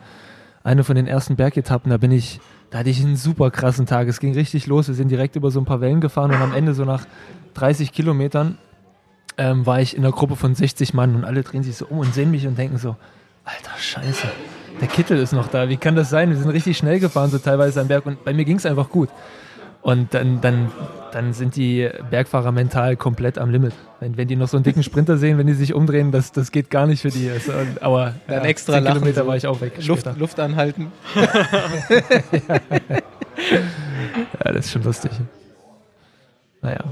eine von den ersten Bergetappen. Da bin ich, da hatte ich einen super krassen Tag. Es ging richtig los. Wir sind direkt über so ein paar Wellen gefahren und am Ende so nach 30 Kilometern ähm, war ich in einer Gruppe von 60 Mann und alle drehen sich so um und sehen mich und denken so, alter Scheiße, der Kittel ist noch da. Wie kann das sein? Wir sind richtig schnell gefahren, so teilweise am Berg und bei mir ging es einfach gut. Und dann, dann, dann sind die Bergfahrer mental komplett am Limit. Wenn, wenn die noch so einen dicken Sprinter sehen, wenn die sich umdrehen, das, das geht gar nicht für die. Also, aber Dann ja, extra 10 lachen, Kilometer so war ich auch weg. Luft, später. Luft anhalten. Ja, das ist schon lustig. Naja.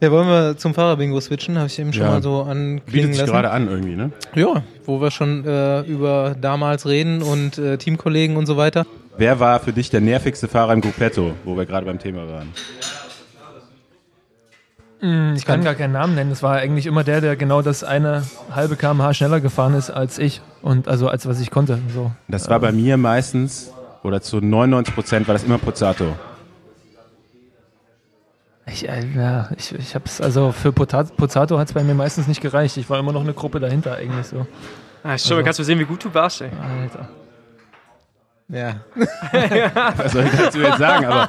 Ja, wollen wir zum Fahrerbingo switchen? Habe ich eben schon Ja. mal so anklingen bietet sich lassen. gerade an irgendwie, ne? Ja, wo wir schon äh, über damals reden und äh, Teamkollegen und so weiter. Wer war für dich der nervigste Fahrer im Gruppetto, wo wir gerade beim Thema waren? Ich kann gar keinen Namen nennen. Es war eigentlich immer der, der genau das eine halbe kmh schneller gefahren ist als ich. Und also als was ich konnte. So. Das war bei mir meistens, oder zu 99 Prozent war das immer Pozzato. Ich, äh, ja, ich, ich hab's, also für Pozzato hat es bei mir meistens nicht gereicht. Ich war immer noch eine Gruppe dahinter eigentlich so. Ah, schon, Also- kannst du sehen, wie gut du warst, ey. Alter. Ja. Was soll ich dazu jetzt sagen? Aber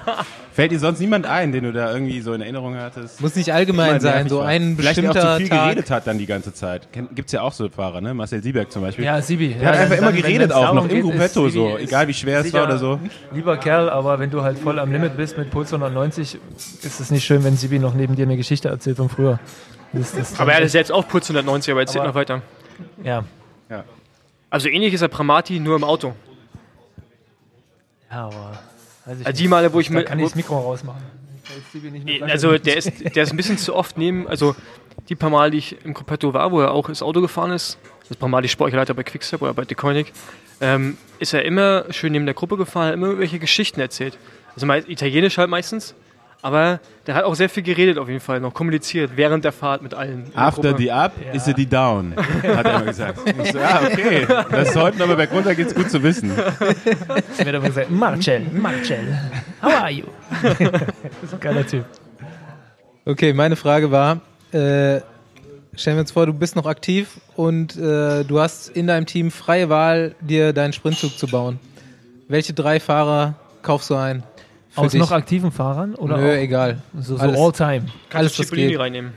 fällt dir sonst niemand ein, den du da irgendwie so in Erinnerung hattest? Muss nicht allgemein sein, so war. ein Vielleicht der auch bestimmter zu viel Tag. geredet hat dann die ganze Zeit. Kenn- Gibt's ja auch so Fahrer, ne? Marcel Sieberg zum Beispiel. Ja, Sibi. Der hat einfach immer geredet auch, noch im Gruppetto so, egal wie schwer es war oder so. Lieber Kerl, aber wenn du halt voll am Limit bist mit Puls 190, ist es nicht schön, wenn Sibi noch neben dir eine Geschichte erzählt von früher. Das, das Aber er hatte selbst auch Puls 190, aber erzählt Aber- noch weiter. ja. Also ähnlich ist der Pramati, nur im Auto. Ja, aber Also die nicht. Male, wo ich Da mit. kann ich das Mikro rausmachen. Nee, also der ist, der ist ein bisschen zu oft neben, also die paar Mal, die ich im Gruppetto war, wo er auch das Auto gefahren ist, das paar Mal die Sportleiter bei Quickstep oder bei Deconic, ähm, ist er immer schön neben der Gruppe gefahren, hat immer irgendwelche Geschichten erzählt. Also italienisch halt meistens, aber der hat auch sehr viel geredet auf jeden Fall, noch kommuniziert während der Fahrt mit allen. After the up Ja. is the down, hat er immer gesagt. Ich so, ah, okay. Das ist heute aber bergunter geht's gut zu wissen. Ich werde aber gesagt, Marcel, Marcel, how are you? das ist ein geiler Typ. Okay, meine Frage war, äh, stellen wir uns vor, du bist noch aktiv und äh, du hast in deinem Team freie Wahl, dir deinen Sprintzug zu bauen. Welche drei Fahrer kaufst du ein? Für Aus dich? noch aktiven Fahrern oder Nö, auch egal. so, so Alles. All-Time? Kannst alles, du was Cipollini geht. reinnehmen.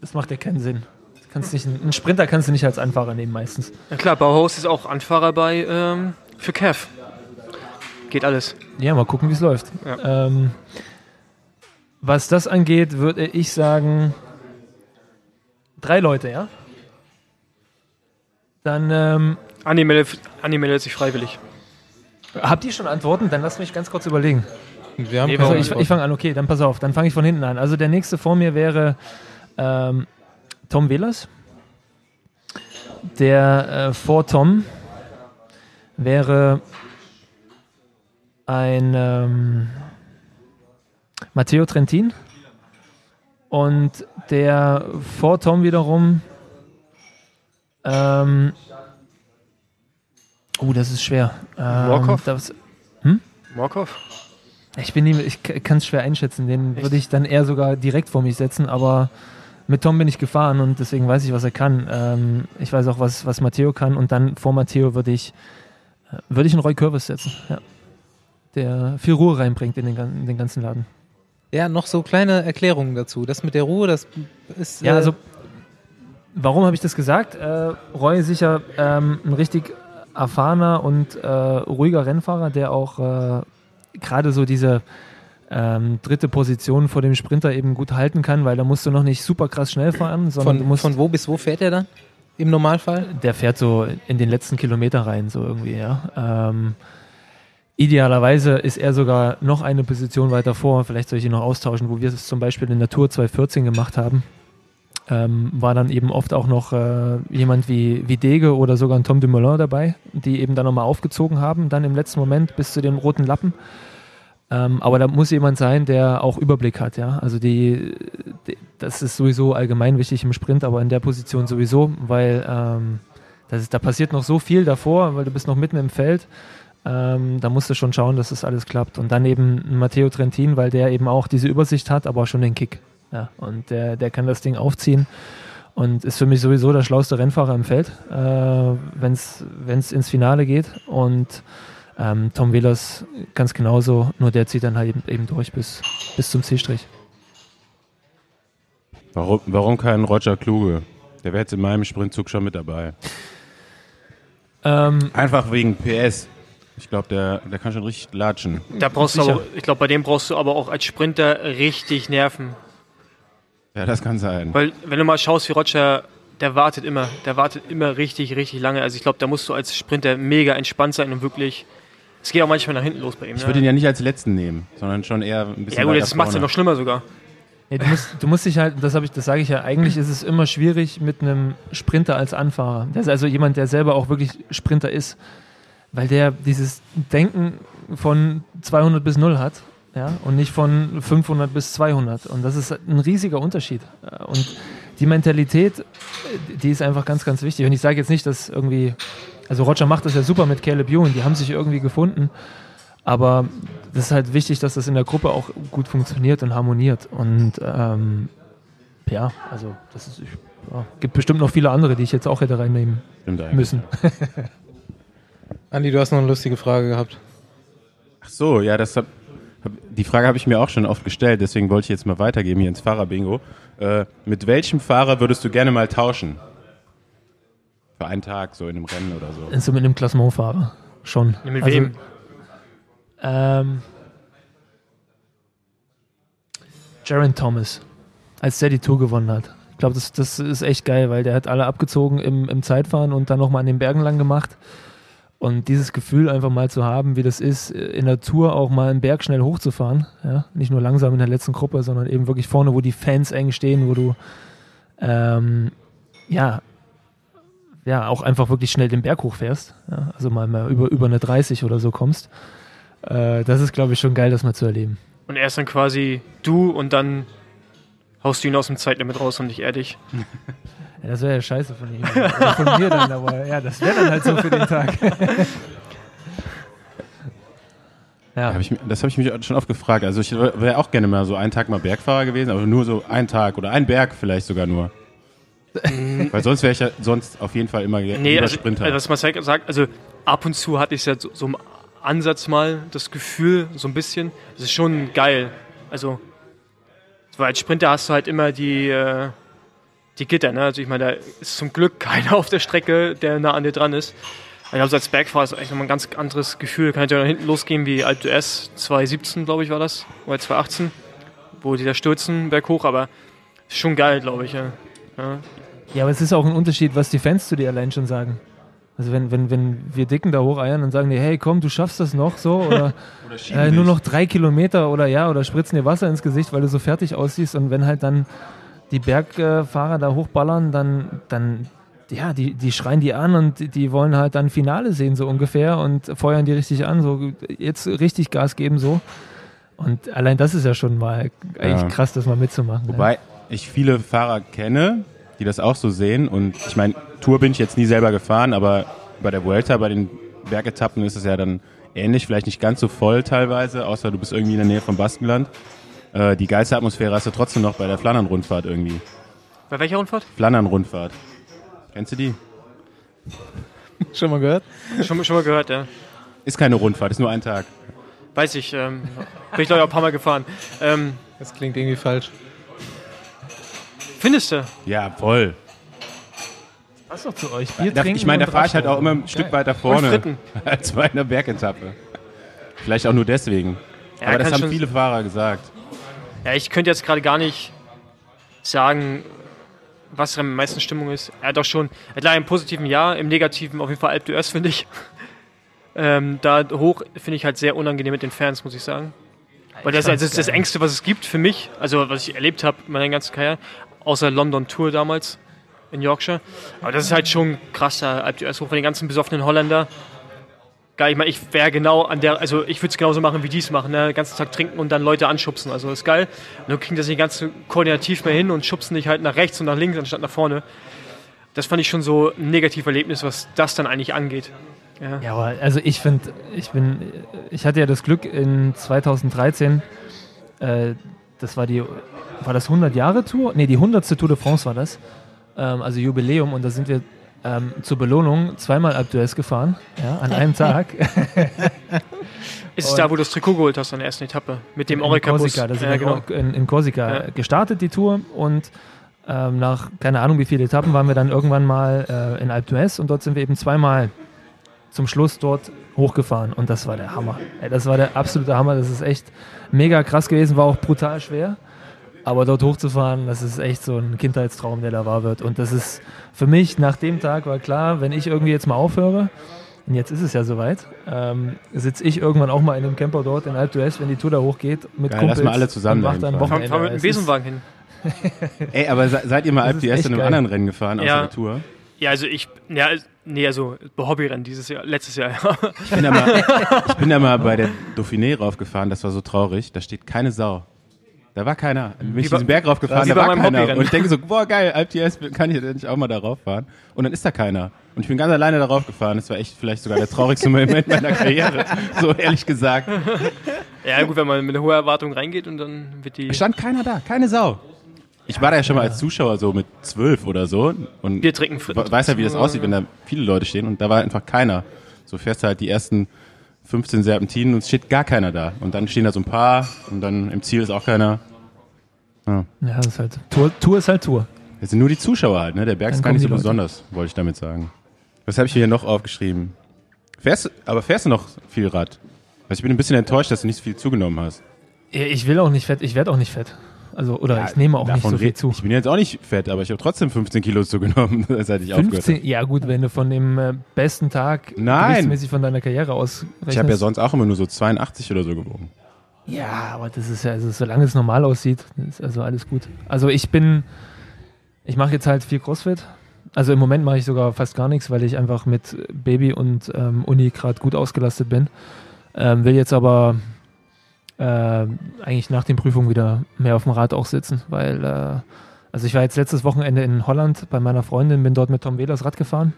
Das macht ja keinen Sinn. Du Kannst nicht, einen Sprinter kannst du nicht als Anfahrer nehmen meistens. Na klar, Bauhaus ist auch Anfahrer bei ähm, für Kev. Geht alles. Ja, mal gucken, wie es läuft. Ja. Ähm, was das angeht, würde ich sagen, drei Leute, ja? Dann ähm, meldet, Andi meldet sich freiwillig. Habt ihr schon Antworten? Dann lasst mich ganz kurz überlegen. Wir haben Nee, Also ich, ich fange an, okay, dann pass auf, dann fange ich von hinten an. Also der nächste vor mir wäre ähm, Tom Velas. Der äh, vor Tom wäre ein ähm, Matteo Trentin. Und der vor Tom wiederum. Ähm, oh, das ist schwer. Ähm, Morkov? das, Morkov? ich bin nie, ich kann es schwer einschätzen. Den Echt? würde ich dann eher sogar direkt vor mich setzen, aber mit Tom bin ich gefahren und deswegen weiß ich, was er kann. Ähm, ich weiß auch, was, was Matteo kann und dann vor Matteo würde ich, äh, würde ich einen Roy Curvis setzen. Ja. Der viel Ruhe reinbringt in den, in den ganzen Laden. Ja, noch so kleine Erklärungen dazu. Das mit der Ruhe, das ist. Ja, äh, also warum habe ich das gesagt? Äh, Roy ist sicher ähm, ein richtig erfahrener und äh, ruhiger Rennfahrer, der auch äh, gerade so diese ähm, dritte Position vor dem Sprinter eben gut halten kann, weil da musst du noch nicht super krass schnell fahren, sondern von, musst, von wo bis wo fährt er dann? Im Normalfall? der fährt so in den letzten Kilometer rein, so irgendwie, ja. Ähm, idealerweise ist er sogar noch eine Position weiter vor. Vielleicht soll ich ihn noch austauschen, wo wir es zum Beispiel in der Tour 2014 gemacht haben. Ähm, war dann eben oft auch noch äh, jemand wie, wie Dege oder sogar ein Tom Dumoulin dabei, die eben dann nochmal aufgezogen haben, dann im letzten Moment bis zu den roten Lappen. Ähm, aber da muss jemand sein, der auch Überblick hat, ja. Also die, die das ist sowieso allgemein wichtig im Sprint, aber in der Position sowieso, weil ähm, das ist, da passiert noch so viel davor, weil du bist noch mitten im Feld. Ähm, da musst du schon schauen, dass das alles klappt. Und dann eben Matteo Trentin, weil der eben auch diese Übersicht hat, aber auch schon den Kick. Ja, und der, der kann das Ding aufziehen und ist für mich sowieso der schlauste Rennfahrer im Feld, äh, wenn es ins Finale geht. Und ähm, Tom Velas ganz genauso, nur der zieht dann halt eben, eben durch bis, bis zum Zielstrich. Warum, warum kein Roger Kluge? Der wäre jetzt in meinem Sprintzug schon mit dabei. Ähm, Einfach wegen PS. Ich glaube, der, der kann schon richtig latschen. Da brauchst du aber, ich glaube, bei dem brauchst du aber auch als Sprinter richtig Nerven. Ja, das kann sein. Weil, wenn du mal schaust, wie Roger, der wartet immer. Der wartet immer richtig, richtig lange. Also, ich glaube, da musst du als Sprinter mega entspannt sein und wirklich. Es geht auch manchmal nach hinten los bei ihm. Ich ne? würde ihn ja nicht als letzten nehmen, sondern schon eher ein bisschen ja, gut, jetzt macht es ja noch schlimmer sogar. Ja, du, musst, du musst dich halt, das habe ich, das sage ich ja, eigentlich ist es immer schwierig mit einem Sprinter als Anfahrer. Das ist also jemand, der selber auch wirklich Sprinter ist, weil der dieses Denken von 200 bis 0 hat, ja, und nicht von 500 bis 200. Und das ist ein riesiger Unterschied. Und die Mentalität, die ist einfach ganz, ganz wichtig. Und ich sage jetzt nicht, dass irgendwie, also Roger macht das ja super mit Caleb Ewan, die haben sich irgendwie gefunden. Aber das ist halt wichtig, dass das in der Gruppe auch gut funktioniert und harmoniert. Und ähm, ja, also das ist, ich, ja, gibt bestimmt noch viele andere, die ich jetzt auch hätte reinnehmen müssen. Andi, du hast noch eine lustige Frage gehabt. Ach so, ja, das hab, hab, die Frage habe ich mir auch schon oft gestellt, deswegen wollte ich jetzt mal weitergeben hier ins Fahrerbingo. Äh, mit welchem Fahrer würdest du gerne mal tauschen? Für einen Tag, so in einem Rennen oder so. So mit einem Klassementfahrer. Schon. Ja, mit Also, wem? Ähm, Jaron Thomas, als der die Tour gewonnen hat. Ich glaube, das, das ist echt geil, weil der hat alle abgezogen im, im Zeitfahren und dann nochmal an den Bergen lang gemacht. Und dieses Gefühl einfach mal zu haben, wie das ist, in der Tour auch mal einen Berg schnell hochzufahren. Ja? Nicht nur langsam in der letzten Gruppe, sondern eben wirklich vorne, wo die Fans eng stehen, wo du ähm, ja, ja auch einfach wirklich schnell den Berg hochfährst. Ja? Also mal, mal über, über eine 30 oder so kommst. Äh, das ist, glaube ich, schon geil, das mal zu erleben. Und er ist dann quasi du und dann haust du ihn aus dem Zeitlimit raus und nicht er dich. Ja, das wäre ja scheiße von ihm. Von mir dann, aber ja, das wäre dann halt so für den Tag. ja, Hab ich, das habe ich mich schon oft gefragt. Also ich wäre auch gerne mal so einen Tag mal Bergfahrer gewesen, aber nur so einen Tag oder einen Berg vielleicht sogar nur. Weil sonst wäre ich ja sonst auf jeden Fall immer Nee, also, Sprinter. also was Marcel sagt, also ab und zu hatte ich ja so, so im Ansatz mal das Gefühl, so ein bisschen, das ist schon geil. Also, weil als Sprinter hast du halt immer die, äh, die Gitter, ne? Also ich meine, da ist zum Glück keiner auf der Strecke, der nah an dir dran ist. Ich glaube, so als Bergfahrer ist echt nochmal ein ganz anderes Gefühl. Kann ja nach hinten losgehen wie Alp d'Huez 2017, glaube ich, war das. Oder 2018, wo die da stürzen berghoch, aber ist schon geil, glaube ich. Ja. Ja. ja, aber es ist auch ein Unterschied, was die Fans zu dir allein schon sagen. Also wenn, wenn, wenn wir Dicken da hocheiern und sagen die, hey komm, du schaffst das noch so oder Oder äh, nur noch drei Kilometer oder ja, oder spritzen dir Wasser ins Gesicht, weil du so fertig aussiehst und wenn halt dann die Bergfahrer da hochballern, dann, dann ja, die, die schreien die an und die- wollen halt dann Finale sehen, so ungefähr, und feuern die richtig an, so jetzt richtig Gas geben, so. Und allein das ist ja schon mal echt Ja. krass, das mal mitzumachen. ne? Wobei ich viele Fahrer kenne, die das auch so sehen. Und ich meine, Tour bin ich jetzt nie selber gefahren, aber bei der Vuelta, bei den Bergetappen ist es ja dann ähnlich, vielleicht nicht ganz so voll teilweise, außer du bist irgendwie in der Nähe vom Baskenland. Äh, die geilste Atmosphäre hast du trotzdem noch bei der Flandern-Rundfahrt irgendwie. Bei welcher Rundfahrt? Flandern-Rundfahrt. Kennst du die? Schon mal gehört? Schon, schon mal gehört, ja. Ist keine Rundfahrt, ist nur ein Tag. Weiß ich, ähm, bin ich glaube ich auch ein paar Mal gefahren. Ähm, Das klingt irgendwie falsch. findest du? Ja, voll. Passt doch zu euch. Bier Da, trinken ich meine, da fahre ich halt auch immer ein Stück Geil. weiter Und vorne als bei einer Bergetappe. Vielleicht auch nur deswegen. Ja, Aber das haben viele Fahrer gesagt. Ja, ich könnte jetzt gerade gar nicht sagen, was am meisten Stimmung ist. Er hat doch schon, leider im positiven Jahr, im negativen auf jeden Fall Alp d'Huez, finde ich. Ähm, da hoch finde ich halt sehr unangenehm mit den Fans, muss ich sagen. Weil das, das ist das Engste, was es gibt für mich, also was ich erlebt habe in meiner ganzen Karriere, außer London Tour damals in Yorkshire. Aber das ist halt schon krass, da Alp d'Huez hoch von den ganzen besoffenen Holländer. Geil, ich meine, ich wäre genau an der, also ich würde es genauso machen, wie die es machen, ne? den ganzen Tag trinken und dann Leute anschubsen, also ist geil. Und dann kriegen das nicht ganz koordinativ mehr hin und schubsen dich halt nach rechts und nach links anstatt nach vorne. Das fand ich schon so ein Negativerlebnis, was das dann eigentlich angeht. Ja. Ja, aber also ich finde, ich bin, ich hatte ja das Glück in 2013, äh, das war die, war das 100 Jahre Tour? Ne, die 100. Tour de France war das, ähm, also Jubiläum und da sind wir ähm, zur Belohnung zweimal Alpe d'Huez gefahren, ja, an einem Tag. Ist es da, wo du das Trikot geholt hast an der ersten Etappe? Mit dem sind Ja, genau. in, in Korsika Ja. gestartet, die Tour. Und ähm, nach, keine Ahnung wie viele Etappen, waren wir dann irgendwann mal äh, in Alpe d'Huez und dort sind wir eben zweimal zum Schluss dort hochgefahren. Und das war der Hammer. Ey, das war der absolute Hammer. Das ist echt mega krass gewesen, war auch brutal schwer. Aber dort hochzufahren, das ist echt so ein Kindheitstraum, der da wahr wird. Und das ist für mich nach dem Tag war klar, wenn ich irgendwie jetzt mal aufhöre, und jetzt ist es ja soweit, ähm, sitze ich irgendwann auch mal in einem Camper dort in Alpe d'Huez, wenn die Tour da hochgeht, mit Geil, Kumpels lass mal alle zusammen und macht dann Wochenende. fahr mit dem Besenwagen hin. Ey, aber se- seid ihr mal Alp d'Huez in einem geil. anderen Rennen gefahren außer Ja. der Tour? Ja, also ich, ja, nee, also Hobbyrennen dieses Jahr, letztes Jahr. ja. Ich bin, da mal, ich bin da mal bei der Dauphiné raufgefahren, das war so traurig. Da steht keine Sau. Da war keiner. Bin ich diesen Berg raufgefahren, da war keiner. Und ich denke so, boah geil, Alp d'Huez, kann ich nicht auch mal da rauffahren? Und dann ist da keiner. Und ich bin ganz alleine da raufgefahren. Das war echt vielleicht sogar der traurigste Moment meiner Karriere. So ehrlich gesagt. ja, gut, wenn man mit einer hohen Erwartung reingeht und dann wird die Es stand keiner da, keine Sau. Ich war da ja schon mal als Zuschauer so mit zwölf oder so. Und Bier trinken, weiß ja, wie das aussieht, wenn da viele Leute stehen. Und da war einfach keiner. So fährst du halt die ersten 15 Serpentinen und es steht gar keiner da. Und dann stehen da so ein paar und dann im Ziel ist auch keiner. Ja, das ist halt, Tour, Tour ist halt Tour. Das sind nur die Zuschauer halt, ne? Der Berg Dann ist gar nicht so Leute. besonders, wollte ich damit sagen. Was habe ich hier noch aufgeschrieben? Fährst, aber fährst du noch viel Rad? Also ich bin ein bisschen enttäuscht, dass du nicht so viel zugenommen hast. Ja, Ich will auch nicht fett, ich werde auch nicht fett. Also, oder ich nehme auch nicht so viel zu. Ich bin jetzt auch nicht fett, aber ich habe trotzdem 15 Kilo zugenommen, seit ich aufgehört habe. 15, ja gut, wenn du von dem äh, besten Tag gewichtsmäßig von deiner Karriere aus Ich habe ja sonst auch immer nur so 82 oder so gewogen. Ja, aber das ist ja, also solange es normal aussieht, ist also alles gut. Also ich bin, ich mache jetzt halt viel Crossfit. Also im Moment mache ich sogar fast gar nichts, weil ich einfach mit Baby und ähm, Uni gerade gut ausgelastet bin. Ähm, will jetzt aber äh, eigentlich nach den Prüfungen wieder mehr auf dem Rad auch sitzen, weil äh, also ich war jetzt letztes Wochenende in Holland bei meiner Freundin, bin dort mit Tom Wehlers Rad gefahren.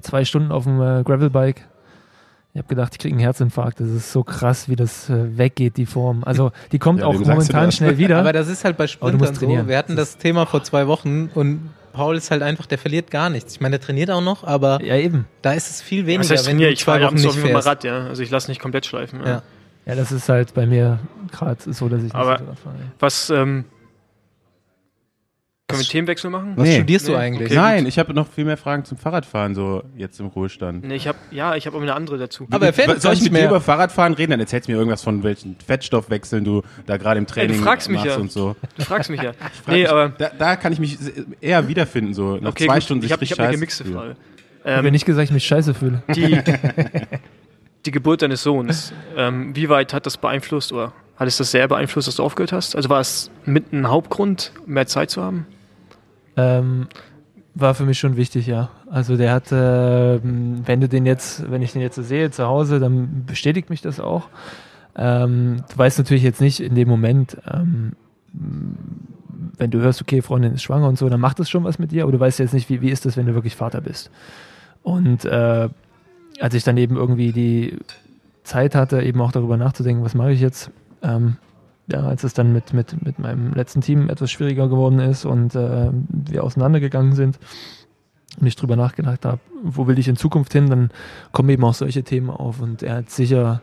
Zwei Stunden auf dem äh, Gravelbike. Ich habe gedacht, ich kriege einen Herzinfarkt. Das ist so krass, wie das äh, weggeht, die Form. Also die kommt Ja, auch momentan das? schnell wieder. Aber das ist halt bei Sprintern so. trainieren. Wir hatten das Thema vor zwei Wochen und Paul ist halt einfach, der verliert gar nichts. Ich meine, der trainiert auch noch, aber ja, eben. da ist es viel weniger, heißt wenn Ich zwei fahre Wochen abends auf nicht jeden. Rad, ja. Also ich lasse nicht komplett schleifen. Ja. Ja. Ja, das ist halt bei mir gerade so, dass ich nicht Aber- so Rad fahre. Was, ähm, können wir einen Themenwechsel machen? Was Nee. studierst du Nee, eigentlich? okay. Nein, ich habe noch viel mehr Fragen zum Fahrradfahren, so jetzt im Ruhestand. Nee, ich habe, ja, ich habe aber eine andere dazu. Aber er fährt jetzt Soll ich nicht mit dir mehr. über Fahrradfahren reden? Dann erzählst du mir irgendwas von welchen Fettstoffwechseln du da gerade im Training fragst mich machst ja. und so. Du fragst mich ja. Frag nee, mich- aber da, da kann ich mich eher wiederfinden, so nach okay, zwei gut. Stunden ich sich habe ich richtig hab eine scheiße gemixte fühlen. Frage. Ich habe ja Ähm, nicht gesagt, ich mich scheiße fühle. die, die Geburt deines Sohns, ähm, wie weit hat das beeinflusst oder hat es das sehr beeinflusst, dass du aufgehört hast? Also war es mit ein Hauptgrund, mehr Zeit zu haben? Ähm, war für mich schon wichtig, ja. Also der hat, äh, wenn du den jetzt, wenn ich den jetzt so sehe zu Hause, dann bestätigt mich das auch. Ähm, du weißt natürlich jetzt nicht in dem Moment, ähm, wenn du hörst, okay, Freundin ist schwanger und so, dann macht das schon was mit dir, aber du weißt jetzt nicht, wie, wie ist das, wenn du wirklich Vater bist. Und äh, als ich dann eben irgendwie die Zeit hatte, eben auch darüber nachzudenken, was mache ich jetzt, ähm, ja, als es dann mit, mit, mit meinem letzten Team etwas schwieriger geworden ist und äh, wir auseinandergegangen sind und ich drüber nachgedacht habe, wo will ich in Zukunft hin, dann kommen eben auch solche Themen auf und er hat sicher,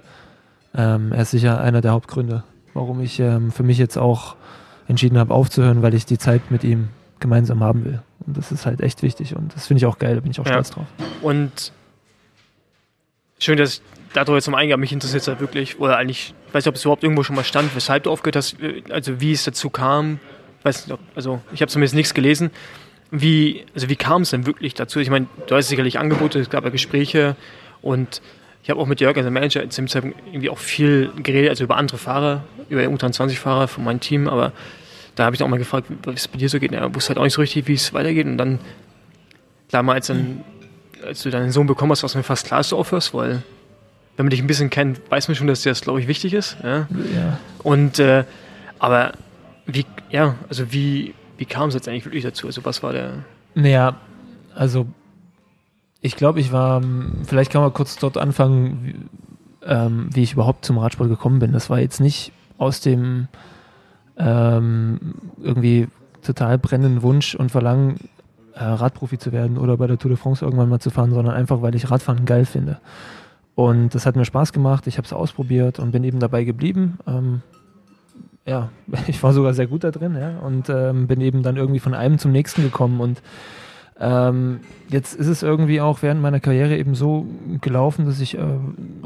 ähm, er ist sicher einer der Hauptgründe, warum ich ähm, für mich jetzt auch entschieden habe aufzuhören, weil ich die Zeit mit ihm gemeinsam haben will. Und das ist halt echt wichtig und das finde ich auch geil, da bin ich auch Ja. stolz drauf. Und schön, dass darüber jetzt nochmal eingehe, mich interessiert es halt wirklich, oder eigentlich, ich weiß nicht, ob es überhaupt irgendwo schon mal stand, weshalb du aufgehört hast, äh, also wie es dazu kam, weiß nicht, also ich habe zumindest nichts gelesen. Wie, also wie kam es denn wirklich dazu? Ich meine, du hast sicherlich Angebote, es gab ja Gespräche und ich habe auch mit Jörg, also Manager, zu dem Zeitpunkt irgendwie auch viel geredet, also über andere Fahrer, über U23-Fahrer von meinem Team, aber da habe ich auch mal gefragt, wie es bei dir so geht. Er wusste halt auch nicht so richtig, wie es weitergeht und dann, klar mal, als, dann, als du deinen Sohn bekommen hast, war es mir fast klar, dass du aufhörst, weil wenn man dich ein bisschen kennt, weiß man schon, dass dir das, glaube ich, wichtig ist. Ja? Ja. Und, äh, aber wie, ja, also wie, wie kam es jetzt eigentlich wirklich dazu? Also was war der, Naja, also ich glaube, ich war, ähm, vielleicht kann man kurz dort anfangen, wie, ähm, wie ich überhaupt zum Radsport gekommen bin. Das war jetzt nicht aus dem ähm, irgendwie total brennenden Wunsch und Verlangen, äh, Radprofi zu werden oder bei der Tour de France irgendwann mal zu fahren, sondern einfach, weil ich Radfahren geil finde. Und das hat mir Spaß gemacht, ich habe es ausprobiert und bin eben dabei geblieben. Ähm, ja, ich war sogar sehr gut da drin, ja, und ähm, bin eben dann irgendwie von einem zum nächsten gekommen und ähm, jetzt ist es irgendwie auch während meiner Karriere eben so gelaufen, dass ich äh,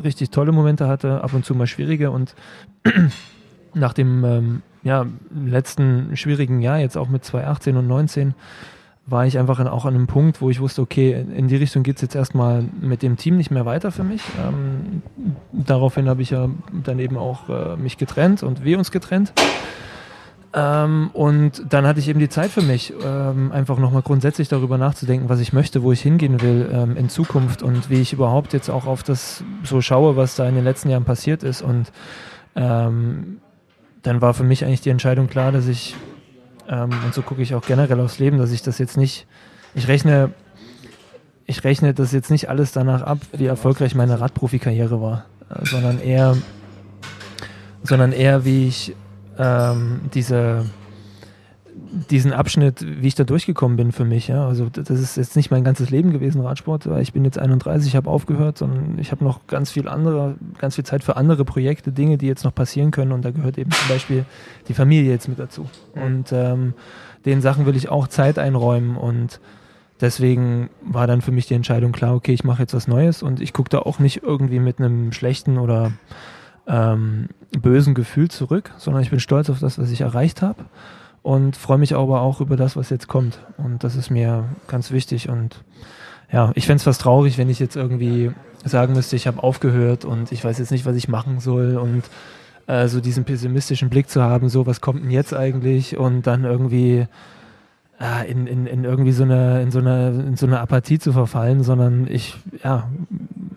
richtig tolle Momente hatte, ab und zu mal schwierige und nach dem ähm, ja, letzten schwierigen Jahr, jetzt auch mit 2018 und 19, war ich einfach auch an einem Punkt, wo ich wusste, okay, in, in die Richtung geht es jetzt erstmal mit dem Team nicht mehr weiter für mich. Ähm, daraufhin habe ich ja dann eben auch äh, mich getrennt und wir uns getrennt. Ähm, und dann hatte ich eben die Zeit für mich, ähm, einfach nochmal grundsätzlich darüber nachzudenken, was ich möchte, wo ich hingehen will ähm, in Zukunft und wie ich überhaupt jetzt auch auf das so schaue, was da in den letzten Jahren passiert ist. Und ähm, dann war für mich eigentlich die Entscheidung klar, dass ich, ähm, und so gucke ich auch generell aufs Leben, dass ich das jetzt nicht, ich rechne, ich rechne das jetzt nicht alles danach ab, wie erfolgreich meine Radprofikarriere war, äh, sondern eher, sondern eher wie ich ähm, diese, diesen Abschnitt, wie ich da durchgekommen bin für mich. Ja. Also das ist jetzt nicht mein ganzes Leben gewesen, Radsport, weil ich bin jetzt 31, habe aufgehört, sondern ich habe noch ganz viel andere, ganz viel Zeit für andere Projekte, Dinge, die jetzt noch passieren können. Und da gehört eben zum Beispiel die Familie jetzt mit dazu. Mhm. Und ähm, den Sachen will ich auch Zeit einräumen und deswegen war dann für mich die Entscheidung klar, okay, ich mache jetzt was Neues und ich gucke da auch nicht irgendwie mit einem schlechten oder ähm, bösen Gefühl zurück, sondern ich bin stolz auf das, was ich erreicht habe und freue mich aber auch über das, was jetzt kommt. Und das ist mir ganz wichtig. Und ja, ich fände es fast traurig, wenn ich jetzt irgendwie sagen müsste, ich habe aufgehört und ich weiß jetzt nicht, was ich machen soll und äh, so diesen pessimistischen Blick zu haben, so was kommt denn jetzt eigentlich und dann irgendwie äh, in, in, in irgendwie so eine, in so eine, in so eine Apathie zu verfallen, sondern ich ja,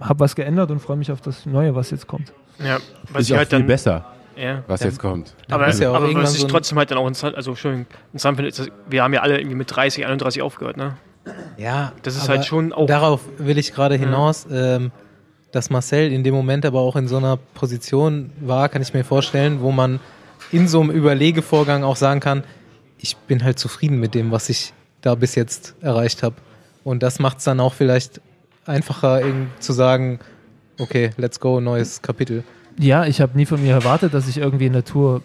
habe was geändert und freue mich auf das Neue, was jetzt kommt. Ja, was Ist ich auch halt viel dann. besser, Ja. was jetzt kommt. Aber, ist ja auch aber irgendwann was ich so ein- trotzdem halt dann auch interessant, also Entschuldigung, interessant finde, ist, dass wir haben ja alle irgendwie mit 30, 31 aufgehört, ne? Ja, Das ist aber halt schon auch- Darauf will ich gerade hinaus, ähm, dass Marcel in dem Moment aber auch in so einer Position war, kann ich mir vorstellen, wo man in so einem Überlegevorgang auch sagen kann, ich bin halt zufrieden mit dem, was ich da bis jetzt erreicht habe. Und das macht es dann auch vielleicht einfacher, zu sagen, okay, let's go, neues Kapitel. Ja, ich habe nie von mir erwartet, dass ich irgendwie in der Tour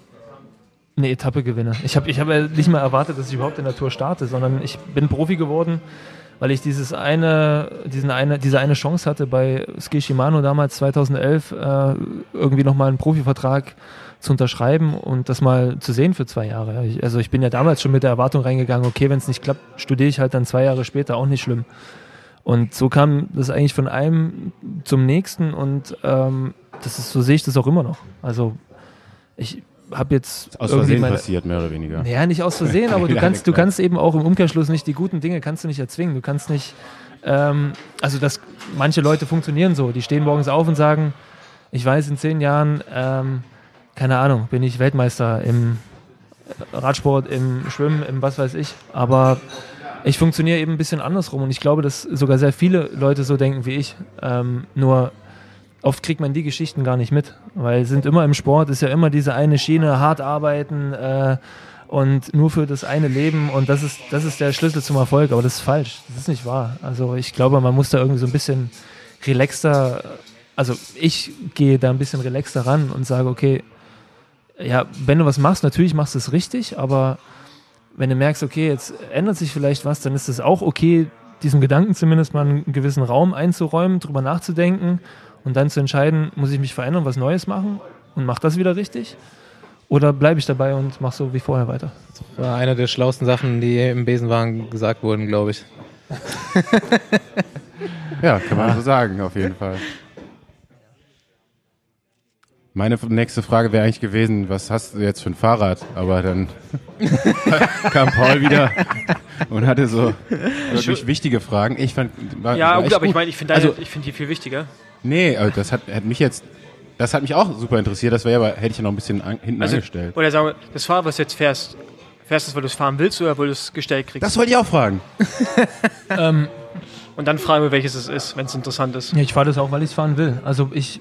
eine Etappe gewinne. Ich habe ich hab nicht mal erwartet, dass ich überhaupt in der Tour starte, sondern ich bin Profi geworden, weil ich dieses eine, diesen eine, diese eine Chance hatte bei Ski Shimano damals 2011 äh, irgendwie nochmal einen Profivertrag zu unterschreiben und das mal zu sehen für zwei Jahre. Ich, also ich bin ja damals schon mit der Erwartung reingegangen, okay, wenn es nicht klappt, studiere ich halt dann zwei Jahre später, auch nicht schlimm. Und so kam das eigentlich von einem zum nächsten und ähm, das ist, so sehe ich das auch immer noch. Also ich habe jetzt Aus Versehen meine, passiert, mehr oder weniger. ja, nicht aus Versehen, aber du kannst, du kannst eben auch im Umkehrschluss nicht die guten Dinge kannst du nicht erzwingen. Du kannst nicht, ähm, also das, manche Leute funktionieren so, die stehen morgens auf und sagen, ich weiß in zehn Jahren, ähm, keine Ahnung, bin ich Weltmeister im Radsport, im Schwimmen, im was weiß ich. Aber ich funktioniere eben ein bisschen andersrum und ich glaube, dass sogar sehr viele Leute so denken wie ich. Ähm, nur oft kriegt man die Geschichten gar nicht mit, weil sind immer im Sport, ist ja immer diese eine Schiene, hart arbeiten äh, und nur für das eine Leben und das ist, das ist der Schlüssel zum Erfolg, aber das ist falsch, das ist nicht wahr. Also ich glaube, man muss da irgendwie so ein bisschen relaxter, also ich gehe da ein bisschen relaxter ran und sage, okay, ja, wenn du was machst, natürlich machst du es richtig, aber wenn du merkst, okay, jetzt ändert sich vielleicht was, dann ist es auch okay, diesem Gedanken zumindest mal einen gewissen Raum einzuräumen, drüber nachzudenken und dann zu entscheiden, muss ich mich verändern, was Neues machen und mach das wieder richtig? Oder bleibe ich dabei und mach so wie vorher weiter? War eine der schlauesten Sachen, die im Besenwagen gesagt wurden, glaube ich. Ja, kann man so sagen, auf jeden Fall. Meine nächste Frage wäre eigentlich gewesen, was hast du jetzt für ein Fahrrad? Aber dann kam Paul wieder und hatte so wirklich wichtige Fragen. Ich fand, war, Ja, war gut, aber ich meine, ich finde Also- ich find die viel wichtiger. Nee, also das hat, hat mich jetzt, das hat mich auch super interessiert. Das wäre aber, hätte ich ja noch ein bisschen an, hinten Also, angestellt. oder sagen wir, das Fahrrad, was du jetzt fährst, fährst du es, weil du es fahren willst oder weil du es gestellt kriegst? Das wollte ich auch fragen. Und dann fragen wir, welches es ist, wenn es interessant ist. Ja, ich fahre das auch, weil ich es fahren will. Also ich,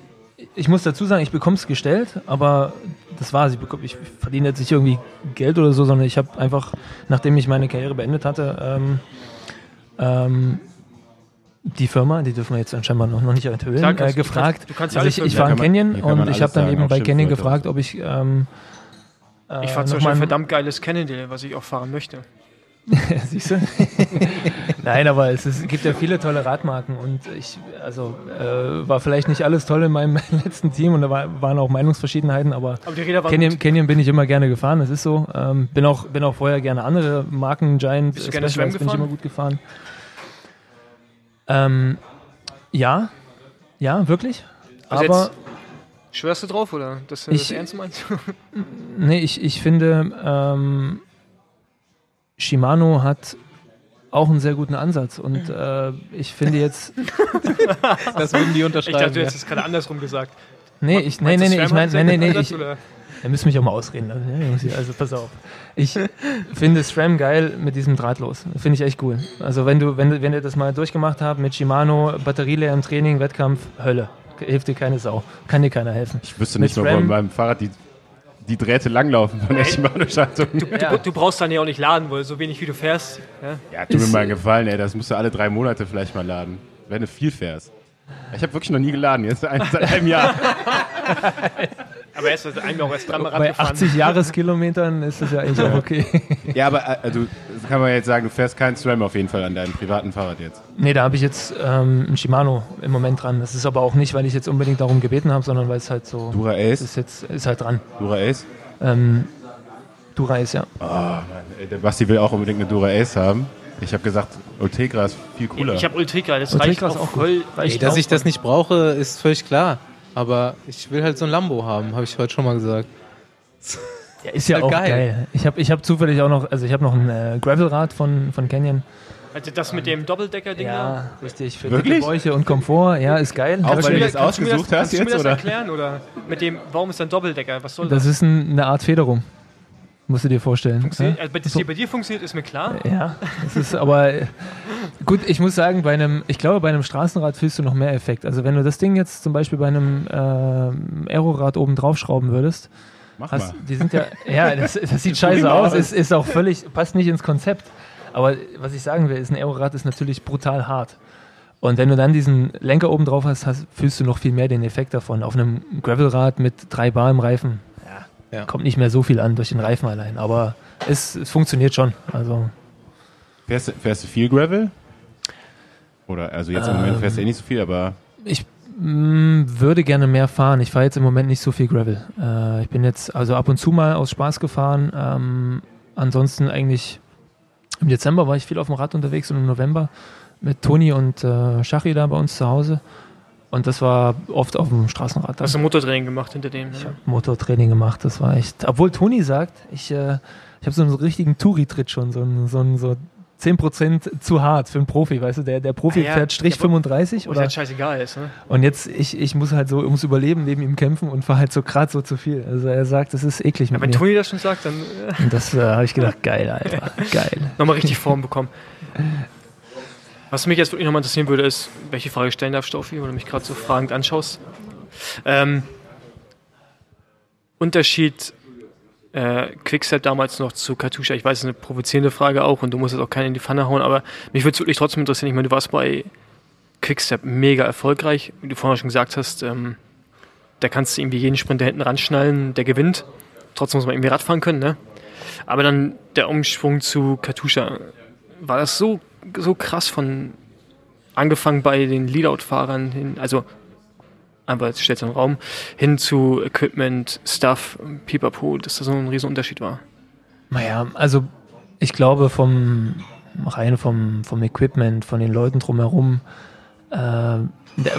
ich muss dazu sagen, ich bekomme es gestellt, aber das war's. Ich, ich verdiene jetzt nicht irgendwie Geld oder so, sondern ich habe einfach, nachdem ich meine Karriere beendet hatte, ähm, ähm, die Firma, die dürfen wir jetzt anscheinend noch, noch nicht enthüllen, Klar, äh, kannst- du gefragt. kannst- du kannst ja also alles ich, ich war in Canyon und ich habe dann sagen, eben bei Canyon gefragt, ob ich ähm, äh, Ich fahre zum noch Beispiel ein mal- verdammt geiles Cannondale, was ich auch fahren möchte. Siehst du? Nein, aber es, ist, gibt ja viele tolle Radmarken und ich, also äh, war vielleicht nicht alles toll in meinem letzten Team und da war, waren auch Meinungsverschiedenheiten, aber Aber die Räder waren Canyon. Canyon bin ich immer gerne gefahren, das ist so. Ähm, bin, auch, bin auch vorher gerne andere Marken, Giant, Bist du gerne Specialized bin ich immer gut gefahren. Ähm, ja, ja, wirklich. Also aber jetzt- Schwörst du drauf, oder? Dass du Ich- das ernst meinst? nee, ich, ich finde, ähm, Shimano hat auch einen sehr guten Ansatz und äh, ich finde jetzt, Das würden die Ich unterschreiben. dachte, du ja. hättest es gerade andersrum gesagt. nee, ich, nee, nee, nee, ich SRAM meine, nee, nee, nee, ich, oder? Ihr müsst mich auch mal ausreden. Also, ja, Jungs, hier, also pass auf. Ich finde SRAM geil mit diesem Drahtlos. Finde ich echt cool. Also wenn du, wenn, wenn ihr das mal durchgemacht habt mit Shimano, Batterie leer im Training, Wettkampf, Hölle. Hilft dir keine Sau. Kann dir keiner helfen. Ich wüsste Mit nicht mehr, SRAM? wo beim Fahrrad die die Drähte langlaufen von der Shimano-Schaltung. Du, du, brauchst dann ja auch nicht laden, weil so wenig wie du fährst. Ja, ja tu mir mal einen Gefallen, ey. Das musst du alle drei Monate vielleicht mal laden. Wenn du viel fährst. Ich habe wirklich noch nie geladen, jetzt seit einem Jahr. aber er ist eigentlich auch erst dran Bei 80 Jahreskilometern ist das ja eigentlich auch okay. Ja, aber also, das kann man jetzt sagen, du fährst keinen SRAM auf jeden Fall an deinem privaten Fahrrad jetzt. Nee, da habe ich jetzt ähm, ein Shimano im Moment dran. Das ist aber auch nicht, weil ich jetzt unbedingt darum gebeten habe, sondern weil es halt so. Dura Ace? Ist jetzt ist halt dran. Dura Ace? Ähm, Dura Ace, ja. Oh, Mann, der Basti will auch unbedingt eine Dura Ace haben. Ich habe gesagt, Ultegra ist viel cooler. Ich habe Ultegra, das Ultegra reicht ist auch voll. Ey, dass ich das nicht brauche, ist völlig klar. Aber ich will halt so ein Lambo haben, habe ich heute schon mal gesagt. Ja, ist ja Ist auch halt geil. geil. Ich habe ich hab zufällig auch noch, also ich habe noch ein äh, Gravelrad von, von Canyon. Also das mit dem Doppeldecker-Ding da? Ja, richtig. Für Wirklich? dicke Bäuche und Komfort. Ja, ist geil. Auch Aber weil du das, das Kannst du mir ausgesucht hast kannst du mir jetzt, das erklären? Oder mit dem, warum ist ein Doppeldecker? Was soll das das? ist ein, eine Art Federung. Musst du dir vorstellen. Funktioniert- Ja? Also, dass die bei dir funktioniert, ist mir klar. Ja, das ist aber äh, gut. Ich muss sagen, bei einem, ich glaube, bei einem Straßenrad fühlst du noch mehr Effekt. Also wenn du das Ding jetzt zum Beispiel bei einem ähm, Aerorad oben draufschrauben würdest, Mach hast, mal. die sind ja, ja, das, das sieht scheiße aus. ist, ist auch völlig, passt nicht ins Konzept. Aber was ich sagen will, ist ein Aerorad ist natürlich brutal hart. Und wenn du dann diesen Lenker oben drauf hast, hast, fühlst du noch viel mehr den Effekt davon. Auf einem Gravelrad mit drei Bar im Reifen ja, kommt nicht mehr so viel an durch den Reifen allein. Aber es, es funktioniert schon. Also Fährst, du- fährst du viel Gravel? Oder, also jetzt im Moment fährst du eh nicht so viel, aber Ich mm, würde gerne mehr fahren. Ich fahre jetzt im Moment nicht so viel Gravel. Äh, ich bin jetzt also ab und zu mal aus Spaß gefahren. Ähm, ansonsten eigentlich im Dezember war ich viel auf dem Rad unterwegs und im November mit Toni und äh, Schachi da bei uns zu Hause. Und das war oft auf dem Straßenrad. Hast du Motortraining gemacht hinter dem? Ich Ja. habe Motortraining gemacht, das war echt. Obwohl Toni sagt, ich, äh, ich habe so einen richtigen Touri-Tritt schon, so einen, so einen so 10% zu hart für einen Profi, weißt du? Der, der Profi Ah ja, fährt Strich ja, aber- 35 Wo es oder halt scheißegal ist. Ne? und jetzt, ich, ich muss halt so ums Überleben neben ihm kämpfen und fahre halt so gerade so zu viel. Also er sagt, das ist eklig mit Wenn mir. Toni das schon sagt, dann äh, Und das äh, habe ich gedacht, geil, Alter, geil. nochmal richtig Form bekommen. Was mich jetzt wirklich nochmal interessieren würde, ist, welche Frage stellen darf, Staufi, weil du mich gerade so fragend anschaust. Ähm, Unterschied äh, Quickstep damals noch zu Katusha. Ich weiß, es ist eine provozierende Frage auch und du musst jetzt auch keinen in die Pfanne hauen, aber mich würde es wirklich trotzdem interessieren. Ich meine, du warst bei Quickstep mega erfolgreich. Wie du vorhin schon gesagt hast, ähm, da kannst du irgendwie jeden Sprinter hinten ranschnallen, der gewinnt. Trotzdem muss man irgendwie Radfahren können, ne? Aber dann der Umschwung zu Katusha, war das so, so krass von angefangen bei den Leadout-Fahrern hin, also aber jetzt stellt es im Raum, hin zu Equipment, Stuff, Pipapo, dass das so ein riesen Unterschied war. Naja, also ich glaube vom rein vom, vom Equipment, von den Leuten drumherum, äh,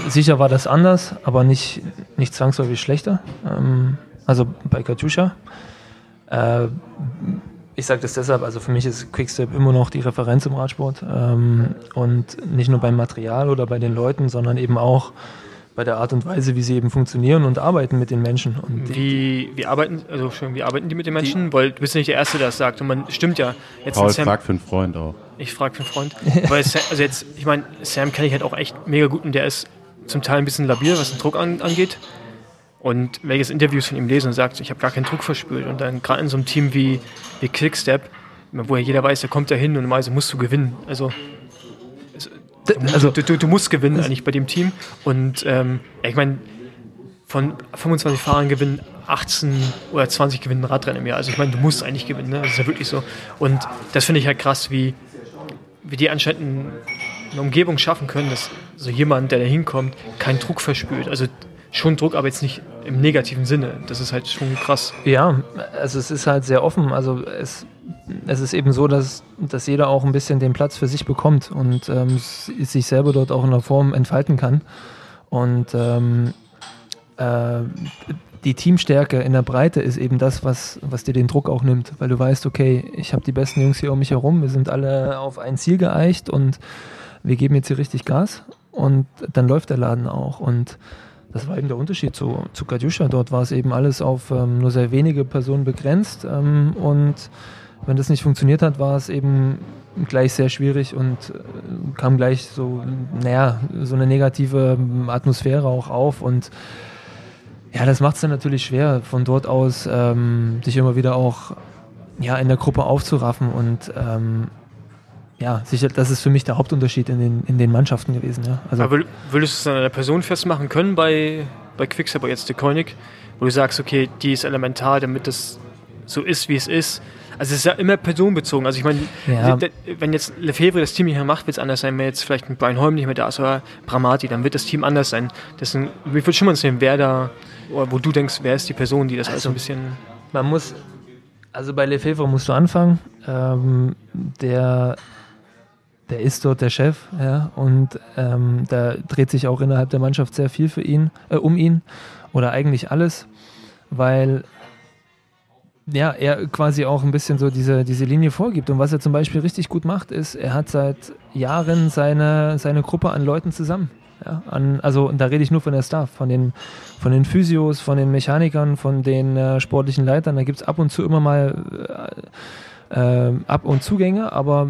sicher war das anders, aber nicht, nicht zwangsläufig schlechter. Ähm, also bei Katusha. Äh, ich sage das deshalb, also für mich ist Quickstep immer noch die Referenz im Radsport. Ähm, und nicht nur beim Material oder bei den Leuten, sondern eben auch bei der Art und Weise, wie sie eben funktionieren und arbeiten mit den Menschen. Und die, Wie, wie arbeiten, also schon, wie arbeiten die mit den Menschen? Weil du bist ja nicht der Erste, der das sagt. Und man stimmt ja. Jetzt Paul Sam, fragt für einen Freund auch. Ich frage für einen Freund. Weil Sam, also jetzt, ich meine, Sam kenne ich halt auch echt mega gut und der ist zum Teil ein bisschen labil, was den Druck an, angeht. Und jetzt Interviews von ihm lese und sagt, ich habe gar keinen Druck verspürt und dann gerade in so einem Team wie, wie Quickstep, wo ja jeder weiß, der kommt da hin und normalerweise musst du gewinnen. Also, also du, du, du musst gewinnen eigentlich bei dem Team. Und ähm, ja, ich meine, von 25 Fahrern gewinnen 18 oder 20 gewinnen Radrennen im Jahr. Also ich meine, du musst eigentlich gewinnen, ne? das ist ja wirklich so. Und das finde ich halt krass, wie, wie die anscheinend ein- eine Umgebung schaffen können, dass so jemand, der da hinkommt, keinen Druck verspürt. Also schon Druck, aber jetzt nicht im negativen Sinne. Das ist halt schon krass. Ja, also es ist halt sehr offen. Also es, es ist eben so, dass, dass jeder auch ein bisschen den Platz für sich bekommt und ähm, sich selber dort auch in der Form entfalten kann. Und ähm, äh, die Teamstärke in der Breite ist eben das, was, was dir den Druck auch nimmt, weil du weißt, okay, ich habe die besten Jungs hier um mich herum, wir sind alle auf ein Ziel geeicht und wir geben jetzt hier richtig Gas und dann läuft der Laden auch. Und das war eben der Unterschied zu, zu Katjuscha. Dort war es eben alles auf ähm, nur sehr wenige Personen begrenzt. Ähm, und wenn das nicht funktioniert hat, war es eben gleich sehr schwierig und äh, kam gleich so, naja, so eine negative ähm, Atmosphäre auch auf. Und Ja, das macht es dann natürlich schwer, von dort aus ähm, sich immer wieder auch ja, in der Gruppe aufzuraffen und ähm, ja, sicher, das ist für mich der Hauptunterschied in den, in den Mannschaften gewesen. Ja. Also Aber würdest du es an einer Person festmachen können bei, bei Quickstep, jetzt der Koenig, wo du sagst, okay, die ist elementar, damit das so ist, wie es ist. Also es ist ja immer personenbezogen. Also ich meine, ja. wenn jetzt Lefebvre das Team nicht mehr macht, wird es anders sein. Wenn jetzt vielleicht ein Brian Holm nicht mehr da ist oder Bramati, dann wird das Team anders sein. Deswegen, wie würde schon mal sehen, wer da, oder wo du denkst, wer ist die Person, die das also, also ein bisschen... Man muss, also bei Lefebvre musst du anfangen. Ähm, der der ist dort der Chef, ja, und ähm, da dreht sich auch innerhalb der Mannschaft sehr viel für ihn, äh, um ihn oder eigentlich alles, weil ja, er quasi auch ein bisschen so diese, diese Linie vorgibt. Und was er zum Beispiel richtig gut macht, ist, er hat seit Jahren seine, seine Gruppe an Leuten zusammen. Ja, an, also da rede ich nur von der Staff, von den, von den Physios, von den Mechanikern, von den äh, sportlichen Leitern. Da gibt es ab und zu immer mal äh, äh, Ab- und Zugänge, aber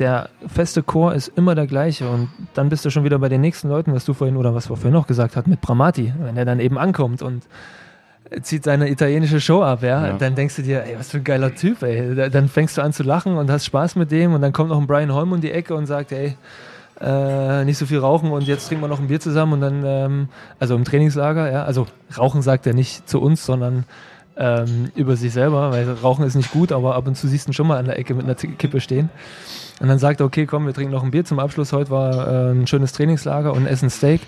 der feste Chor ist immer der gleiche und dann bist du schon wieder bei den nächsten Leuten, was du vorhin oder was wir vorhin noch gesagt hat mit Bramati, wenn er dann eben ankommt und zieht seine italienische Show ab, ja, ja. dann denkst du dir, ey, was für ein geiler Typ, ey. Dann fängst du an zu lachen und hast Spaß mit dem und dann kommt noch ein Brian Holm um die Ecke und sagt, ey, äh, nicht so viel rauchen und jetzt trinken wir noch ein Bier zusammen und dann, ähm, also im Trainingslager, ja, also rauchen sagt er nicht zu uns, sondern ähm, über sich selber, weil Rauchen ist nicht gut, aber ab und zu siehst du ihn schon mal an der Ecke mit einer Kippe stehen. Und dann sagt er, okay, komm, wir trinken noch ein Bier zum Abschluss. Heute war äh, ein schönes Trainingslager und essen Steak.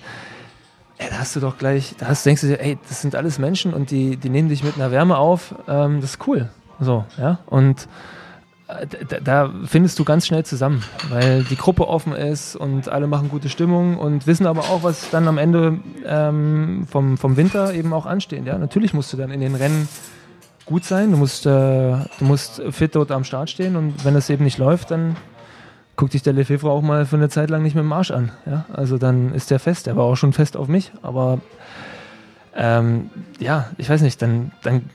Ey, da hast du doch gleich, da hast, denkst du dir, ey, das sind alles Menschen und die, die nehmen dich mit einer Wärme auf. Ähm, das ist cool. So, ja. Und äh, da, da, findest du ganz schnell zusammen, weil die Gruppe offen ist und alle machen gute Stimmung und wissen aber auch, was dann am Ende ähm, vom, vom Winter eben auch ansteht. Ja, natürlich musst du dann in den Rennen gut sein, du musst, äh, du musst fit dort am Start stehen und wenn es eben nicht läuft, dann guckt dich der Lefebvre auch mal für eine Zeit lang nicht mit dem Arsch an. Ja? Also dann ist der fest. Der war auch schon fest auf mich, aber ähm, ja, ich weiß nicht, dann, dann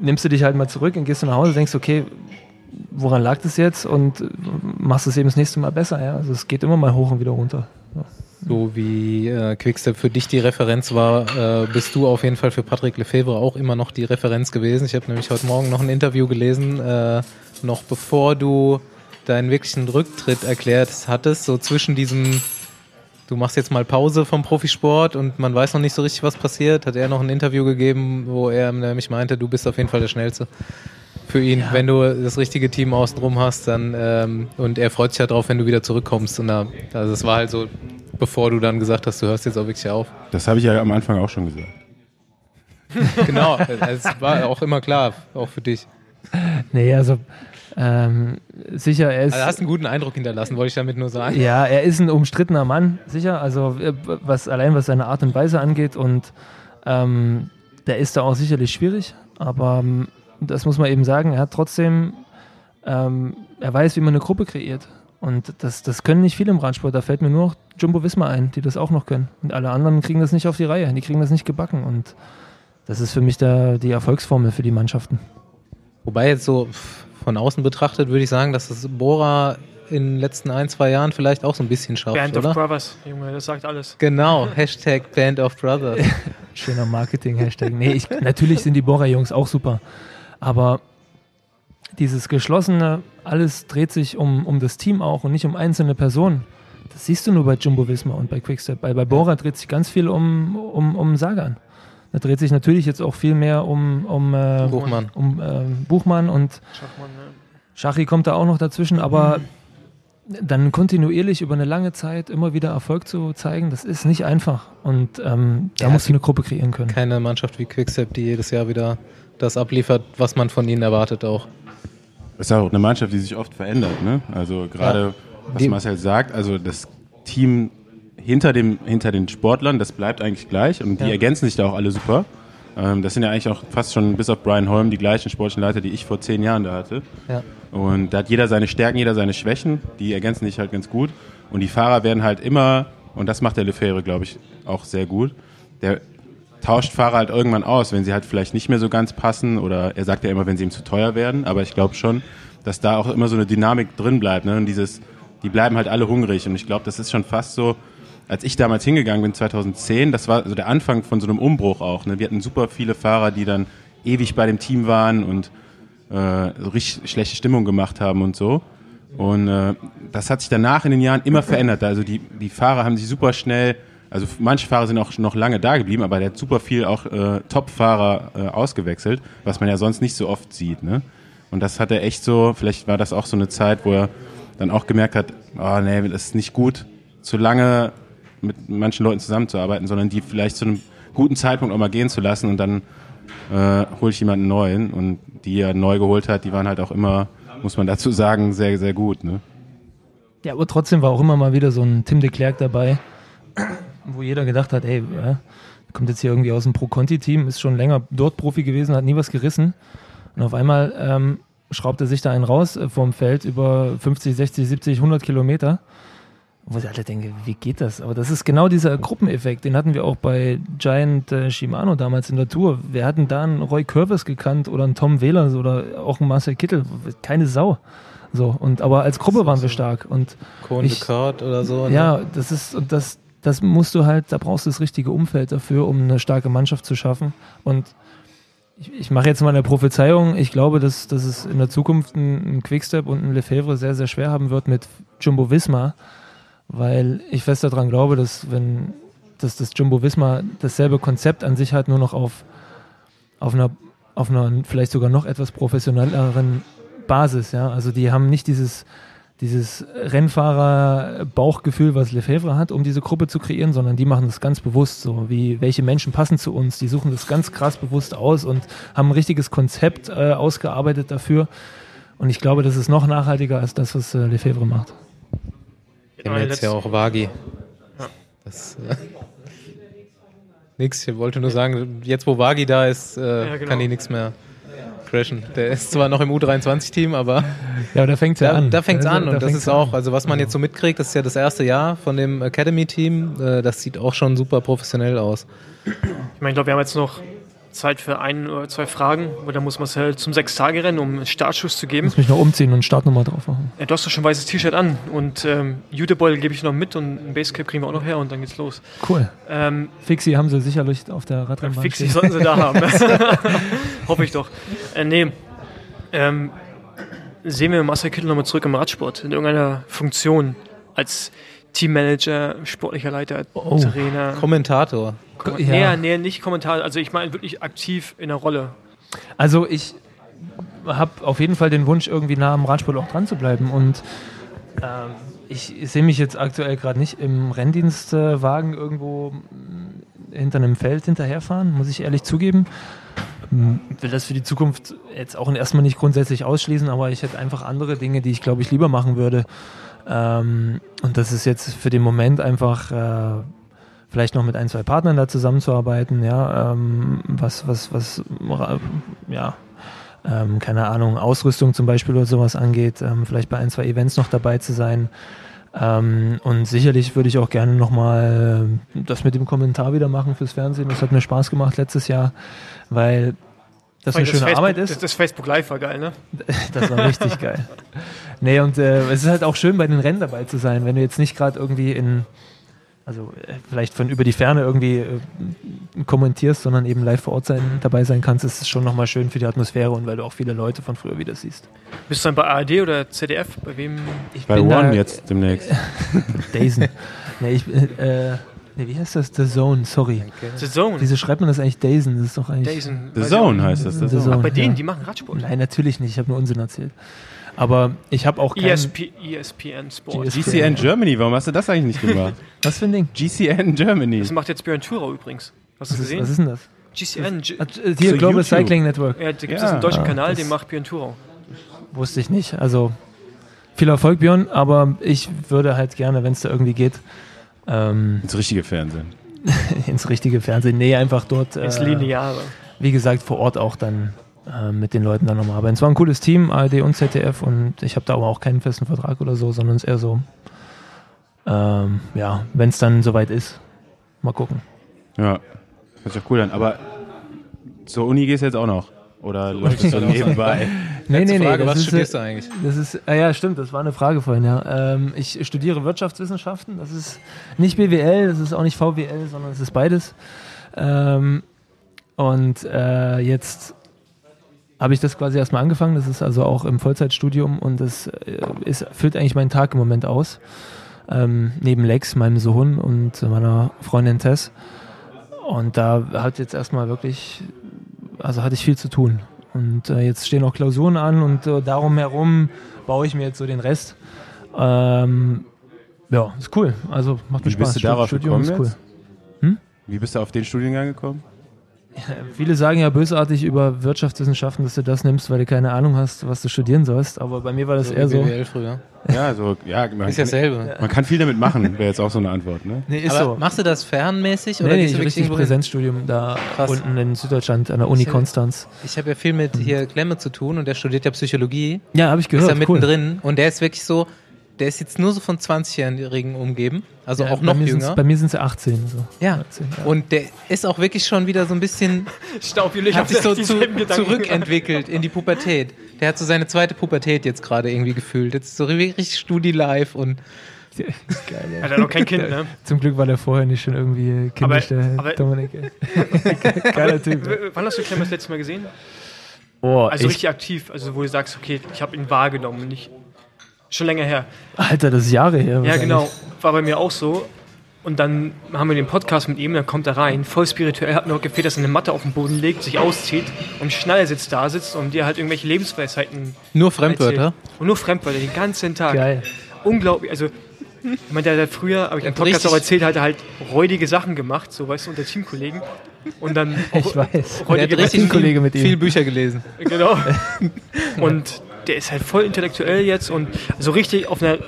nimmst du dich halt mal zurück und gehst du nach Hause, denkst, okay, woran lag das jetzt und machst es eben das nächste Mal besser. Ja? Also es geht immer mal hoch und wieder runter. Ja. So wie äh, Quickstep für dich die Referenz war, äh, bist du auf jeden Fall für Patrick Lefebvre auch immer noch die Referenz gewesen. Ich habe nämlich heute Morgen noch ein Interview gelesen, äh, noch bevor du deinen wirklichen Rücktritt erklärt hattest, so zwischen diesem, du machst jetzt mal Pause vom Profisport und man weiß noch nicht so richtig, was passiert, hat er noch ein Interview gegeben, wo er nämlich meinte, du bist auf jeden Fall der Schnellste für ihn. Ja. Wenn du das richtige Team außenrum hast, dann ähm, und er freut sich ja drauf, wenn du wieder zurückkommst. Und da, also es war halt so, bevor du dann gesagt hast, du hörst jetzt auch wirklich auf. Das habe ich ja am Anfang auch schon gesagt. genau, es war auch immer klar, auch für dich. Nee, also ähm, sicher, er ist. Also hast einen guten Eindruck hinterlassen, wollte ich damit nur sagen. Ja, er ist ein umstrittener Mann, sicher. Also äh, was allein was seine Art und Weise angeht und ähm, der ist da auch sicherlich schwierig, aber ähm, das muss man eben sagen. Er hat trotzdem, ähm, er weiß, wie man eine Gruppe kreiert. Und das, das können nicht viele im Radsport. Da fällt mir nur noch Jumbo Wismar ein, die das auch noch können. Und alle anderen kriegen das nicht auf die Reihe. Die kriegen das nicht gebacken. Und das ist für mich der, die Erfolgsformel für die Mannschaften. Wobei jetzt so von außen betrachtet würde ich sagen, dass das Bora in den letzten ein, zwei Jahren vielleicht auch so ein bisschen schafft, Band oder? of Brothers, Junge, das sagt alles. Genau, Hashtag Band of Brothers. Schöner Marketing-Hashtag. Nee, ich, natürlich sind die Bora-Jungs auch super. Aber dieses geschlossene, alles dreht sich um, um das Team auch und nicht um einzelne Personen. Das siehst du nur bei Jumbo Visma und bei Quickstep. Bei, bei Bora dreht sich ganz viel um, um, um Sagan. Da dreht sich natürlich jetzt auch viel mehr um, um, äh, Buchmann. um äh, Buchmann und Schachmann, ne? Schachi kommt da auch noch dazwischen, aber mhm. dann kontinuierlich über eine lange Zeit immer wieder Erfolg zu zeigen, das ist nicht einfach. Und ähm, da ja, musst du eine Gruppe kreieren können. Keine Mannschaft wie Quickstep, die jedes Jahr wieder das abliefert, was man von ihnen erwartet auch. Das ist auch eine Mannschaft, die sich oft verändert. Ne? Also gerade, ja. was Marcel sagt, also das Team hinter, dem, hinter den Sportlern, das bleibt eigentlich gleich und die ja. ergänzen sich da auch alle super. Ähm, das sind ja eigentlich auch fast schon bis auf Brian Holm die gleichen sportlichen Leiter, die ich vor zehn Jahren da hatte. Ja. Und da hat jeder seine Stärken, jeder seine Schwächen, die ergänzen sich halt ganz gut. Und die Fahrer werden halt immer, und das macht der Lefebvre, glaube ich, auch sehr gut, der tauscht Fahrer halt irgendwann aus, wenn sie halt vielleicht nicht mehr so ganz passen oder er sagt ja immer, wenn sie ihm zu teuer werden, aber ich glaube schon, dass da auch immer so eine Dynamik drin bleibt. Ne? Und dieses, die bleiben halt alle hungrig und ich glaube, das ist schon fast so, als ich damals hingegangen bin, 2010, das war so der Anfang von so einem Umbruch auch. Ne? Wir hatten super viele Fahrer, die dann ewig bei dem Team waren und äh, richtig schlechte Stimmung gemacht haben und so. Und äh, das hat sich danach in den Jahren immer verändert. Also die, die Fahrer haben sich super schnell, also manche Fahrer sind auch noch lange da geblieben, aber der hat super viel auch äh, Top-Fahrer äh, ausgewechselt, was man ja sonst nicht so oft sieht. Ne? Und das hat er echt so, vielleicht war das auch so eine Zeit, wo er dann auch gemerkt hat, oh nee, das ist nicht gut, zu lange mit manchen Leuten zusammenzuarbeiten, sondern die vielleicht zu einem guten Zeitpunkt auch mal gehen zu lassen und dann äh, hole ich jemanden neuen. Und die er neu geholt hat, die waren halt auch immer, muss man dazu sagen, sehr, sehr gut. Ne? Ja, aber trotzdem war auch immer mal wieder so ein Tim de Klerk dabei, wo jeder gedacht hat, ey, ja, kommt jetzt hier irgendwie aus dem Pro-Conti-Team, ist schon länger dort Profi gewesen, hat nie was gerissen. Und auf einmal ähm, schraubt er sich da einen raus äh, vom Feld über 50, 60, 70, 100 Kilometer. Wo ich alle denke, wie geht das? Aber das ist genau dieser Gruppeneffekt, den hatten wir auch bei Giant äh, Shimano damals in der Tour. Wir hatten da einen Roy Curvis gekannt oder einen Tom Wähler oder auch einen Marcel Kittel. Keine Sau. So, und aber als Gruppe waren wir stark. Und Cohn ich- oder so. ne? ja, das ist, und das, das musst du halt, da brauchst du das richtige Umfeld dafür, um eine starke Mannschaft zu schaffen. Und ich, ich mache jetzt mal eine Prophezeiung. Ich glaube, dass, dass es in der Zukunft ein, ein Quickstep und ein Lefebvre sehr, sehr schwer haben wird mit Jumbo Visma, weil ich fest daran glaube, dass wenn dass das Jumbo Visma dasselbe Konzept an sich hat, nur noch auf, auf einer auf einer vielleicht sogar noch etwas professionelleren Basis, ja. Also die haben nicht dieses dieses Rennfahrer-Bauchgefühl, was Lefebvre hat, um diese Gruppe zu kreieren, sondern die machen das ganz bewusst so, wie welche Menschen passen zu uns. Die suchen das ganz krass bewusst aus und haben ein richtiges Konzept äh, ausgearbeitet dafür. Und ich glaube, das ist noch nachhaltiger als das, was äh, Lefebvre macht. Wir haben jetzt ja auch Wagi. Das, äh, nix, ich wollte nur sagen, jetzt wo Wagi da ist, äh, Ja, genau. kann die nichts mehr crashen. Der ist zwar noch im U23-Team, aber Ja, da fängt's ja da, an. da fängt's Da- an da und das ist auch, also was man jetzt so mitkriegt, das ist ja das erste Jahr von dem Academy-Team, äh, das sieht auch schon super professionell aus. Ich meine, ich glaube, wir haben jetzt noch Zeit für ein oder zwei Fragen, da muss Marcel zum Sechs-Tage-Rennen, um einen Startschuss zu geben. muss mich noch umziehen und Startnummer drauf machen. Ja, du hast doch schon ein weißes T-Shirt an und ähm, Jutebeutel gebe ich noch mit und ein Basecap kriegen wir auch noch her und dann geht's los. Cool. Ähm, Fixi haben sie sicherlich auf der Radrennbahn Fixie stehen. sollten sie da haben. Hoffe ich doch. Äh, nee. Ähm, sehen wir Marcel Kittel nochmal zurück im Radsport in irgendeiner Funktion als Teammanager, sportlicher Leiter, Oh. Trainer. Kommentator. Kom Ja. Nee, nee, nicht Kommentar. Also ich meine wirklich aktiv in der Rolle. Also ich habe auf jeden Fall den Wunsch, irgendwie nah am Radsport auch dran zu bleiben. Und ähm, ich sehe mich jetzt aktuell gerade nicht im Renndienstwagen irgendwo mm, hinter einem Feld hinterherfahren, muss ich ehrlich zugeben. Mm, Will das für die Zukunft jetzt auch erstmal nicht grundsätzlich ausschließen, aber ich hätte einfach andere Dinge, die ich glaube ich lieber machen würde. Ähm, und das ist jetzt für den Moment einfach äh, vielleicht noch mit ein, zwei Partnern da zusammenzuarbeiten, ja, ähm, was, was, was, ja, ähm, keine Ahnung, Ausrüstung zum Beispiel oder sowas angeht, ähm, vielleicht bei ein, zwei Events noch dabei zu sein. Ähm, und sicherlich würde ich auch gerne nochmal das mit dem Kommentar wieder machen fürs Fernsehen. Das hat mir Spaß gemacht letztes Jahr, weil das eine schöne Facebook, Arbeit Das, ist. das Facebook Live war geil, ne? Das war richtig geil. Nee, und äh, es ist halt auch schön, bei den Rennen dabei zu sein, wenn du jetzt nicht gerade irgendwie in, also äh, vielleicht von über die Ferne irgendwie äh, kommentierst, sondern eben live vor Ort sein, dabei sein kannst, ist es schon nochmal schön für die Atmosphäre und weil du auch viele Leute von früher wieder siehst. Bist du dann bei ARD oder ZDF? Bei wem? Ich Bei bin One da- jetzt demnächst. Dazen. nee, ich, äh, nee, wie heißt das? The Zone, sorry. The Zone. Wieso schreibt man das eigentlich Dazen? Das ist doch eigentlich. Dazen. The Zone heißt das. The The Zone. Zone. Ach, bei denen, ja. die machen Radsport. Nein, natürlich nicht. Ich habe nur Unsinn erzählt. Aber ich habe auch kein... ESP, ESPN Sport. GCN Germany, warum hast du das eigentlich nicht gemacht? Was für ein Ding? GCN Germany. Das macht jetzt Björn Thurau übrigens. Hast du Was ist, gesehen? was ist denn das? GCN. Äh, Hier, So Global YouTube. Cycling Network. ja, da gibt es Ja. einen deutschen Ah, Kanal, das- den macht Björn Thurau. Wusste ich nicht. Also viel Erfolg, Björn, aber ich würde halt gerne, wenn es da irgendwie geht, ähm, Ins richtige Fernsehen. ins richtige Fernsehen. Nee, einfach dort, Ins äh, Lineare. wie gesagt, vor Ort auch dann äh, mit den Leuten dann nochmal arbeiten. Es war ein cooles Team, ARD und ZDF, und ich habe da aber auch keinen festen Vertrag oder so, sondern es ist eher so, ähm, ja, wenn es dann soweit ist, mal gucken. Ja, hört sich auch cool an. Aber zur Uni gehst du jetzt auch noch? Oder läuft es so nebenbei? Nee, nee, nee. Frage, das was ist, studierst äh, du eigentlich? Das ist, ah ja, stimmt, das war eine Frage vorhin, ja. Ähm, ich studiere Wirtschaftswissenschaften. Das ist nicht BWL, das ist auch nicht VWL, sondern es ist beides. Ähm, und äh, jetzt habe ich das quasi erstmal angefangen. Das ist also auch im Vollzeitstudium und das äh, ist, füllt eigentlich meinen Tag im Moment aus. Ähm, neben Lex, meinem Sohn und meiner Freundin Tess. Und da hat jetzt erstmal wirklich, also hatte ich viel zu tun. Und äh, jetzt stehen auch Klausuren an und äh, darum herum baue ich mir jetzt so den Rest. Ähm, ja, ist cool. Also macht mir Wie Spaß. bist du darauf Studium gekommen ist cool. jetzt? Wie bist du auf den Studiengang gekommen? Viele sagen ja bösartig über Wirtschaftswissenschaften, dass du das nimmst, weil du keine Ahnung hast, was du studieren sollst. Aber bei mir war das So eher so. Früher. Ja, so, ja, man, Ist kann, dasselbe. man kann viel damit machen, wäre jetzt auch so eine Antwort, ne? Nee, ist Aber so. machst du das fernmäßig Nee, oder nee, du ich wirklich richtig? Präsenzstudium da Krass. unten in Süddeutschland an der Uni Ich- Konstanz. Ich habe ja viel mit hier Klemme zu tun und der studiert ja Psychologie. Ja, habe ich Ist gehört. ja cool. mittendrin und der ist wirklich so, der ist jetzt nur so von 20-Jährigen umgeben, also Ja, auch bei noch jünger. Bei mir sind sie 18. So. Ja. 18, ja. Und der ist auch wirklich schon wieder so ein bisschen, Staub, ich hat sich so zu, zurückentwickelt in die Pubertät. Der hat so seine zweite Pubertät jetzt gerade irgendwie gefühlt. Jetzt so richtig Studi-live und Geil, ja. Hat er noch kein Kind, ne? Zum Glück war der vorher nicht schon irgendwie kindisch, Aber- der aber- Dominik. Geiler Typ. Wann hast du Clem das letzte Mal gesehen? Oh, Also ich, richtig aktiv, also wo du sagst, okay, ich habe ihn wahrgenommen, nicht schon länger her. Alter, das ist Jahre her. Ja, genau, war bei mir auch so. Und dann haben wir den Podcast mit ihm, dann kommt er rein, voll spirituell, hat nur gefehlt, dass er eine Matte auf den Boden legt, sich auszieht und Schneidersitz da sitzt und dir halt irgendwelche Lebensweisheiten nur Fremdwörter. erzählt. Und nur Fremdwörter den ganzen Tag. Geil. Unglaublich, also ich meine, der hat früher, habe ich im Podcast auch erzählt, hat er halt räudige Sachen gemacht, so weißt du, unter Teamkollegen. Und dann auch Ich weiß. Der räudige hat richtig Teamkollege mit ihm. viel Bücher gelesen. Genau. Und der ist halt voll intellektuell jetzt und so richtig auf einer,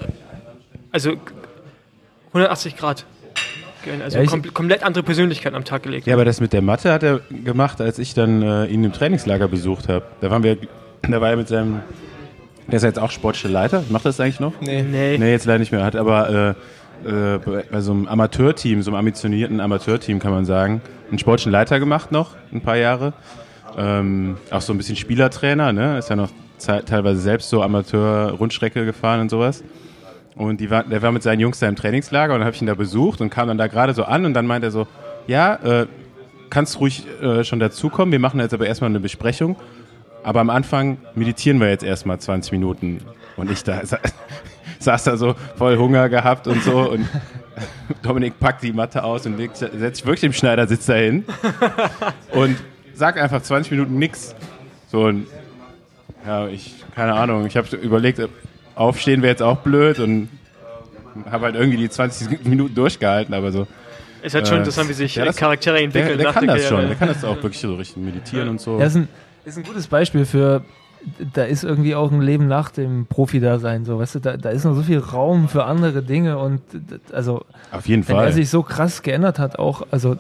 also 180 Grad. Also Ja, kom komplett andere Persönlichkeit am Tag gelegt. Ja, aber das mit der Mathe hat er gemacht, als ich dann äh, ihn im Trainingslager besucht habe. Da waren wir, da war er mit seinem, der ist jetzt auch sportlicher Leiter, macht das eigentlich noch? Nee. Nee. Nee, jetzt leider nicht mehr. Hat aber äh, äh, bei, so einem Amateurteam, so einem ambitionierten Amateurteam kann man sagen, einen sportlichen Leiter gemacht noch, ein paar Jahre. Ähm, auch so ein bisschen Spielertrainer, ne? Ist ja noch teilweise selbst so Amateur-Rundstrecke gefahren und sowas. Und die war, der war mit seinen Jungs da im Trainingslager und dann habe ich ihn da besucht und kam dann da gerade so an und dann meinte er so, ja, äh, kannst ruhig äh, schon dazukommen, wir machen jetzt aber erstmal eine Besprechung. Aber am Anfang meditieren wir jetzt erstmal 20 Minuten. Und ich da sa saß da so voll Hunger gehabt und so und Dominik packt die Matte aus und legt, setzt sich wirklich im Schneidersitz dahin und sagt einfach 20 Minuten nix. So und ja, ich, keine Ahnung, ich habe überlegt, aufstehen wäre jetzt auch blöd und habe halt irgendwie die 20 Minuten durchgehalten, aber so. Ist halt schon Äh, interessant, wie sich ja, das- Charaktere Der, entwickeln. der nach kann der das schon, der kann das auch wirklich so richtig meditieren und so. Ja, ist ein, ist ein gutes Beispiel für, da ist irgendwie auch ein Leben nach dem Profi-Dasein, so, weißt du, da, da ist noch so viel Raum für andere Dinge und also, Auf jeden wenn Fall. er sich so krass geändert hat, auch, also,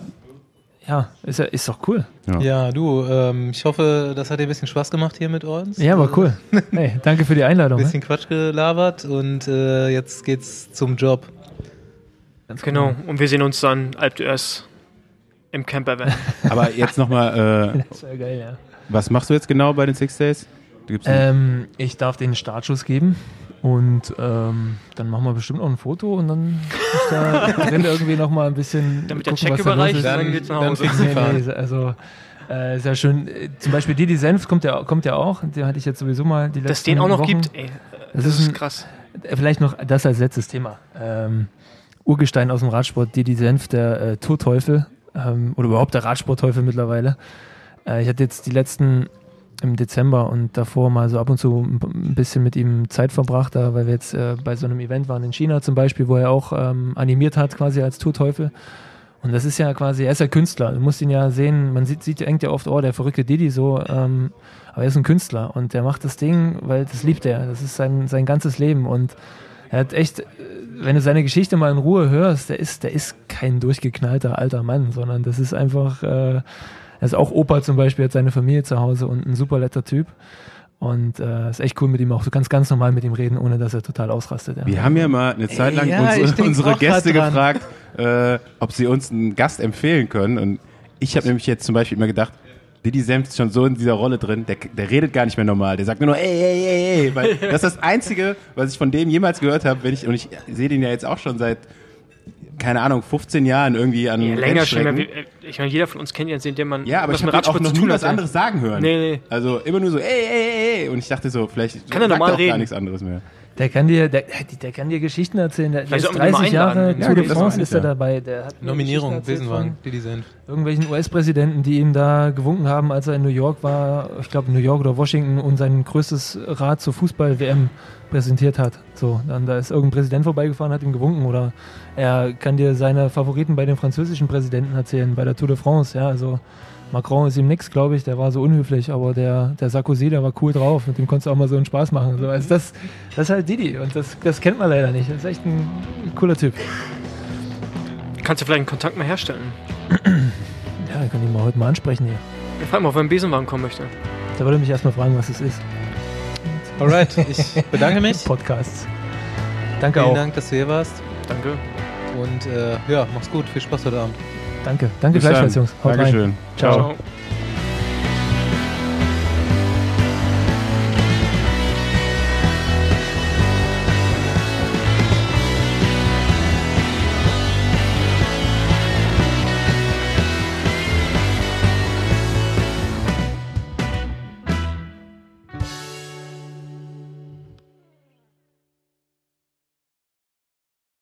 ja, ist, ja, ist doch cool. Ja, du, ähm, ich hoffe, das hat dir ein bisschen Spaß gemacht hier mit uns. Ja, war cool. Hey, danke für die Einladung. Ein ne? bisschen Quatsch gelabert und äh, jetzt geht's zum Job. Ganz Genau, und wir sehen uns dann Alp d'Huez im Campervan. Aber jetzt nochmal, äh, geil, ja. was machst du jetzt genau bei den Six Days? Ähm, ich darf den Startschuss geben und ähm, dann machen wir bestimmt noch ein Foto und dann ist da drin irgendwie noch mal ein bisschen Damit der gucken, Check da los überreicht ist. ist, Dann- dann geht's nach dann Hause. fix- Nee, fahren. nee, also äh, sehr schön. Äh, Zum Beispiel Didi Senf kommt ja, kommt ja auch. Den hatte ich jetzt sowieso mal die letzten Dass den auch noch Wochen. gibt, ey. Das, ist ist ein- krass. Äh, Vielleicht noch das als letztes Thema. Ähm, Urgestein aus dem Radsport, Didi Senf, der äh, Tourteufel ähm, oder überhaupt der Radsportteufel mittlerweile. Äh, ich hatte jetzt die letzten im Dezember und davor mal so ab und zu ein bisschen mit ihm Zeit verbracht, da, weil wir jetzt äh, bei so einem Event waren in China zum Beispiel, wo er auch ähm, animiert hat, quasi als Tourteufel. Und das ist ja quasi, er ist ja Künstler. Du musst ihn ja sehen, man sieht, sieht ja oft, oh, der verrückte Didi so, ähm, aber er ist ein Künstler und der macht das Ding, weil das liebt er. Das ist sein, sein ganzes Leben und er hat echt, äh, wenn du seine Geschichte mal in Ruhe hörst, der ist, der ist kein durchgeknallter alter Mann, sondern das ist einfach, äh, er ist auch Opa zum Beispiel, hat seine Familie zu Hause und ein super netter Typ. Und äh, ist echt cool mit ihm auch. Du kannst ganz normal mit ihm reden, ohne dass er total ausrastet. Ja. Wir haben ja mal eine Zeit lang Ja, unsere, unsere Gäste dran. gefragt, äh, ob sie uns einen Gast empfehlen können. Und ich habe nämlich jetzt zum Beispiel immer gedacht, Didi Senf ist schon so in dieser Rolle drin, der, der redet gar nicht mehr normal. Der sagt nur noch, ey, ey, ey, ey. Weil das ist das Einzige, was ich von dem jemals gehört habe, wenn ich, und ich sehe den ja jetzt auch schon seit, keine Ahnung, 15 Jahren irgendwie an Ja, länger schon. Ich meine, jeder von uns kennt jemanden, den man Ja, aber was ich habe auch noch zu nie tun was anderes sagen hören. Nee, nee. Also immer nur so, ey, ey, ey, ey. Und ich dachte so, vielleicht Kann er normal auch gar reden? nichts anderes mehr. Der kann dir, der, der kann dir Geschichten erzählen. Der, der Vielleicht ist sollten wir ihn mal 30 Jahre. Tour Ja, de das France ist er ja. dabei. Der hat Nominierung, Besenwagen, von Didi Senf. Irgendwelchen US-Präsidenten, die ihm da gewunken haben, als er in New York war, ich glaube New York oder Washington und sein größtes Rad zur Fußball-WM präsentiert hat. So, dann da ist irgendein Präsident vorbeigefahren, hat ihm gewunken oder er kann dir seine Favoriten bei den französischen Präsidenten erzählen, bei der Tour de France. Ja, also Macron ist ihm nix, glaube ich, der war so unhöflich, aber der, der Sarkozy, der war cool drauf, mit dem konntest du auch mal so einen Spaß machen. So, also das, das ist halt Didi und das, das kennt man leider nicht. Das ist echt ein cooler Typ. Kannst du vielleicht einen Kontakt mal herstellen? Ja, ich kann ihn mal heute mal ansprechen hier. Ja, frag mal, ob er einen Besenwagen kommen möchte. Da würde mich erstmal fragen, was es ist. Alright, ich bedanke mich. Podcasts. Danke Vielen auch. Dank, dass du hier warst. Danke. Und äh, ja, mach's gut. Viel Spaß heute Abend. Danke. Danke Bis dann. gleichfalls, Jungs. Haut rein. Dankeschön. Ciao. Ciao.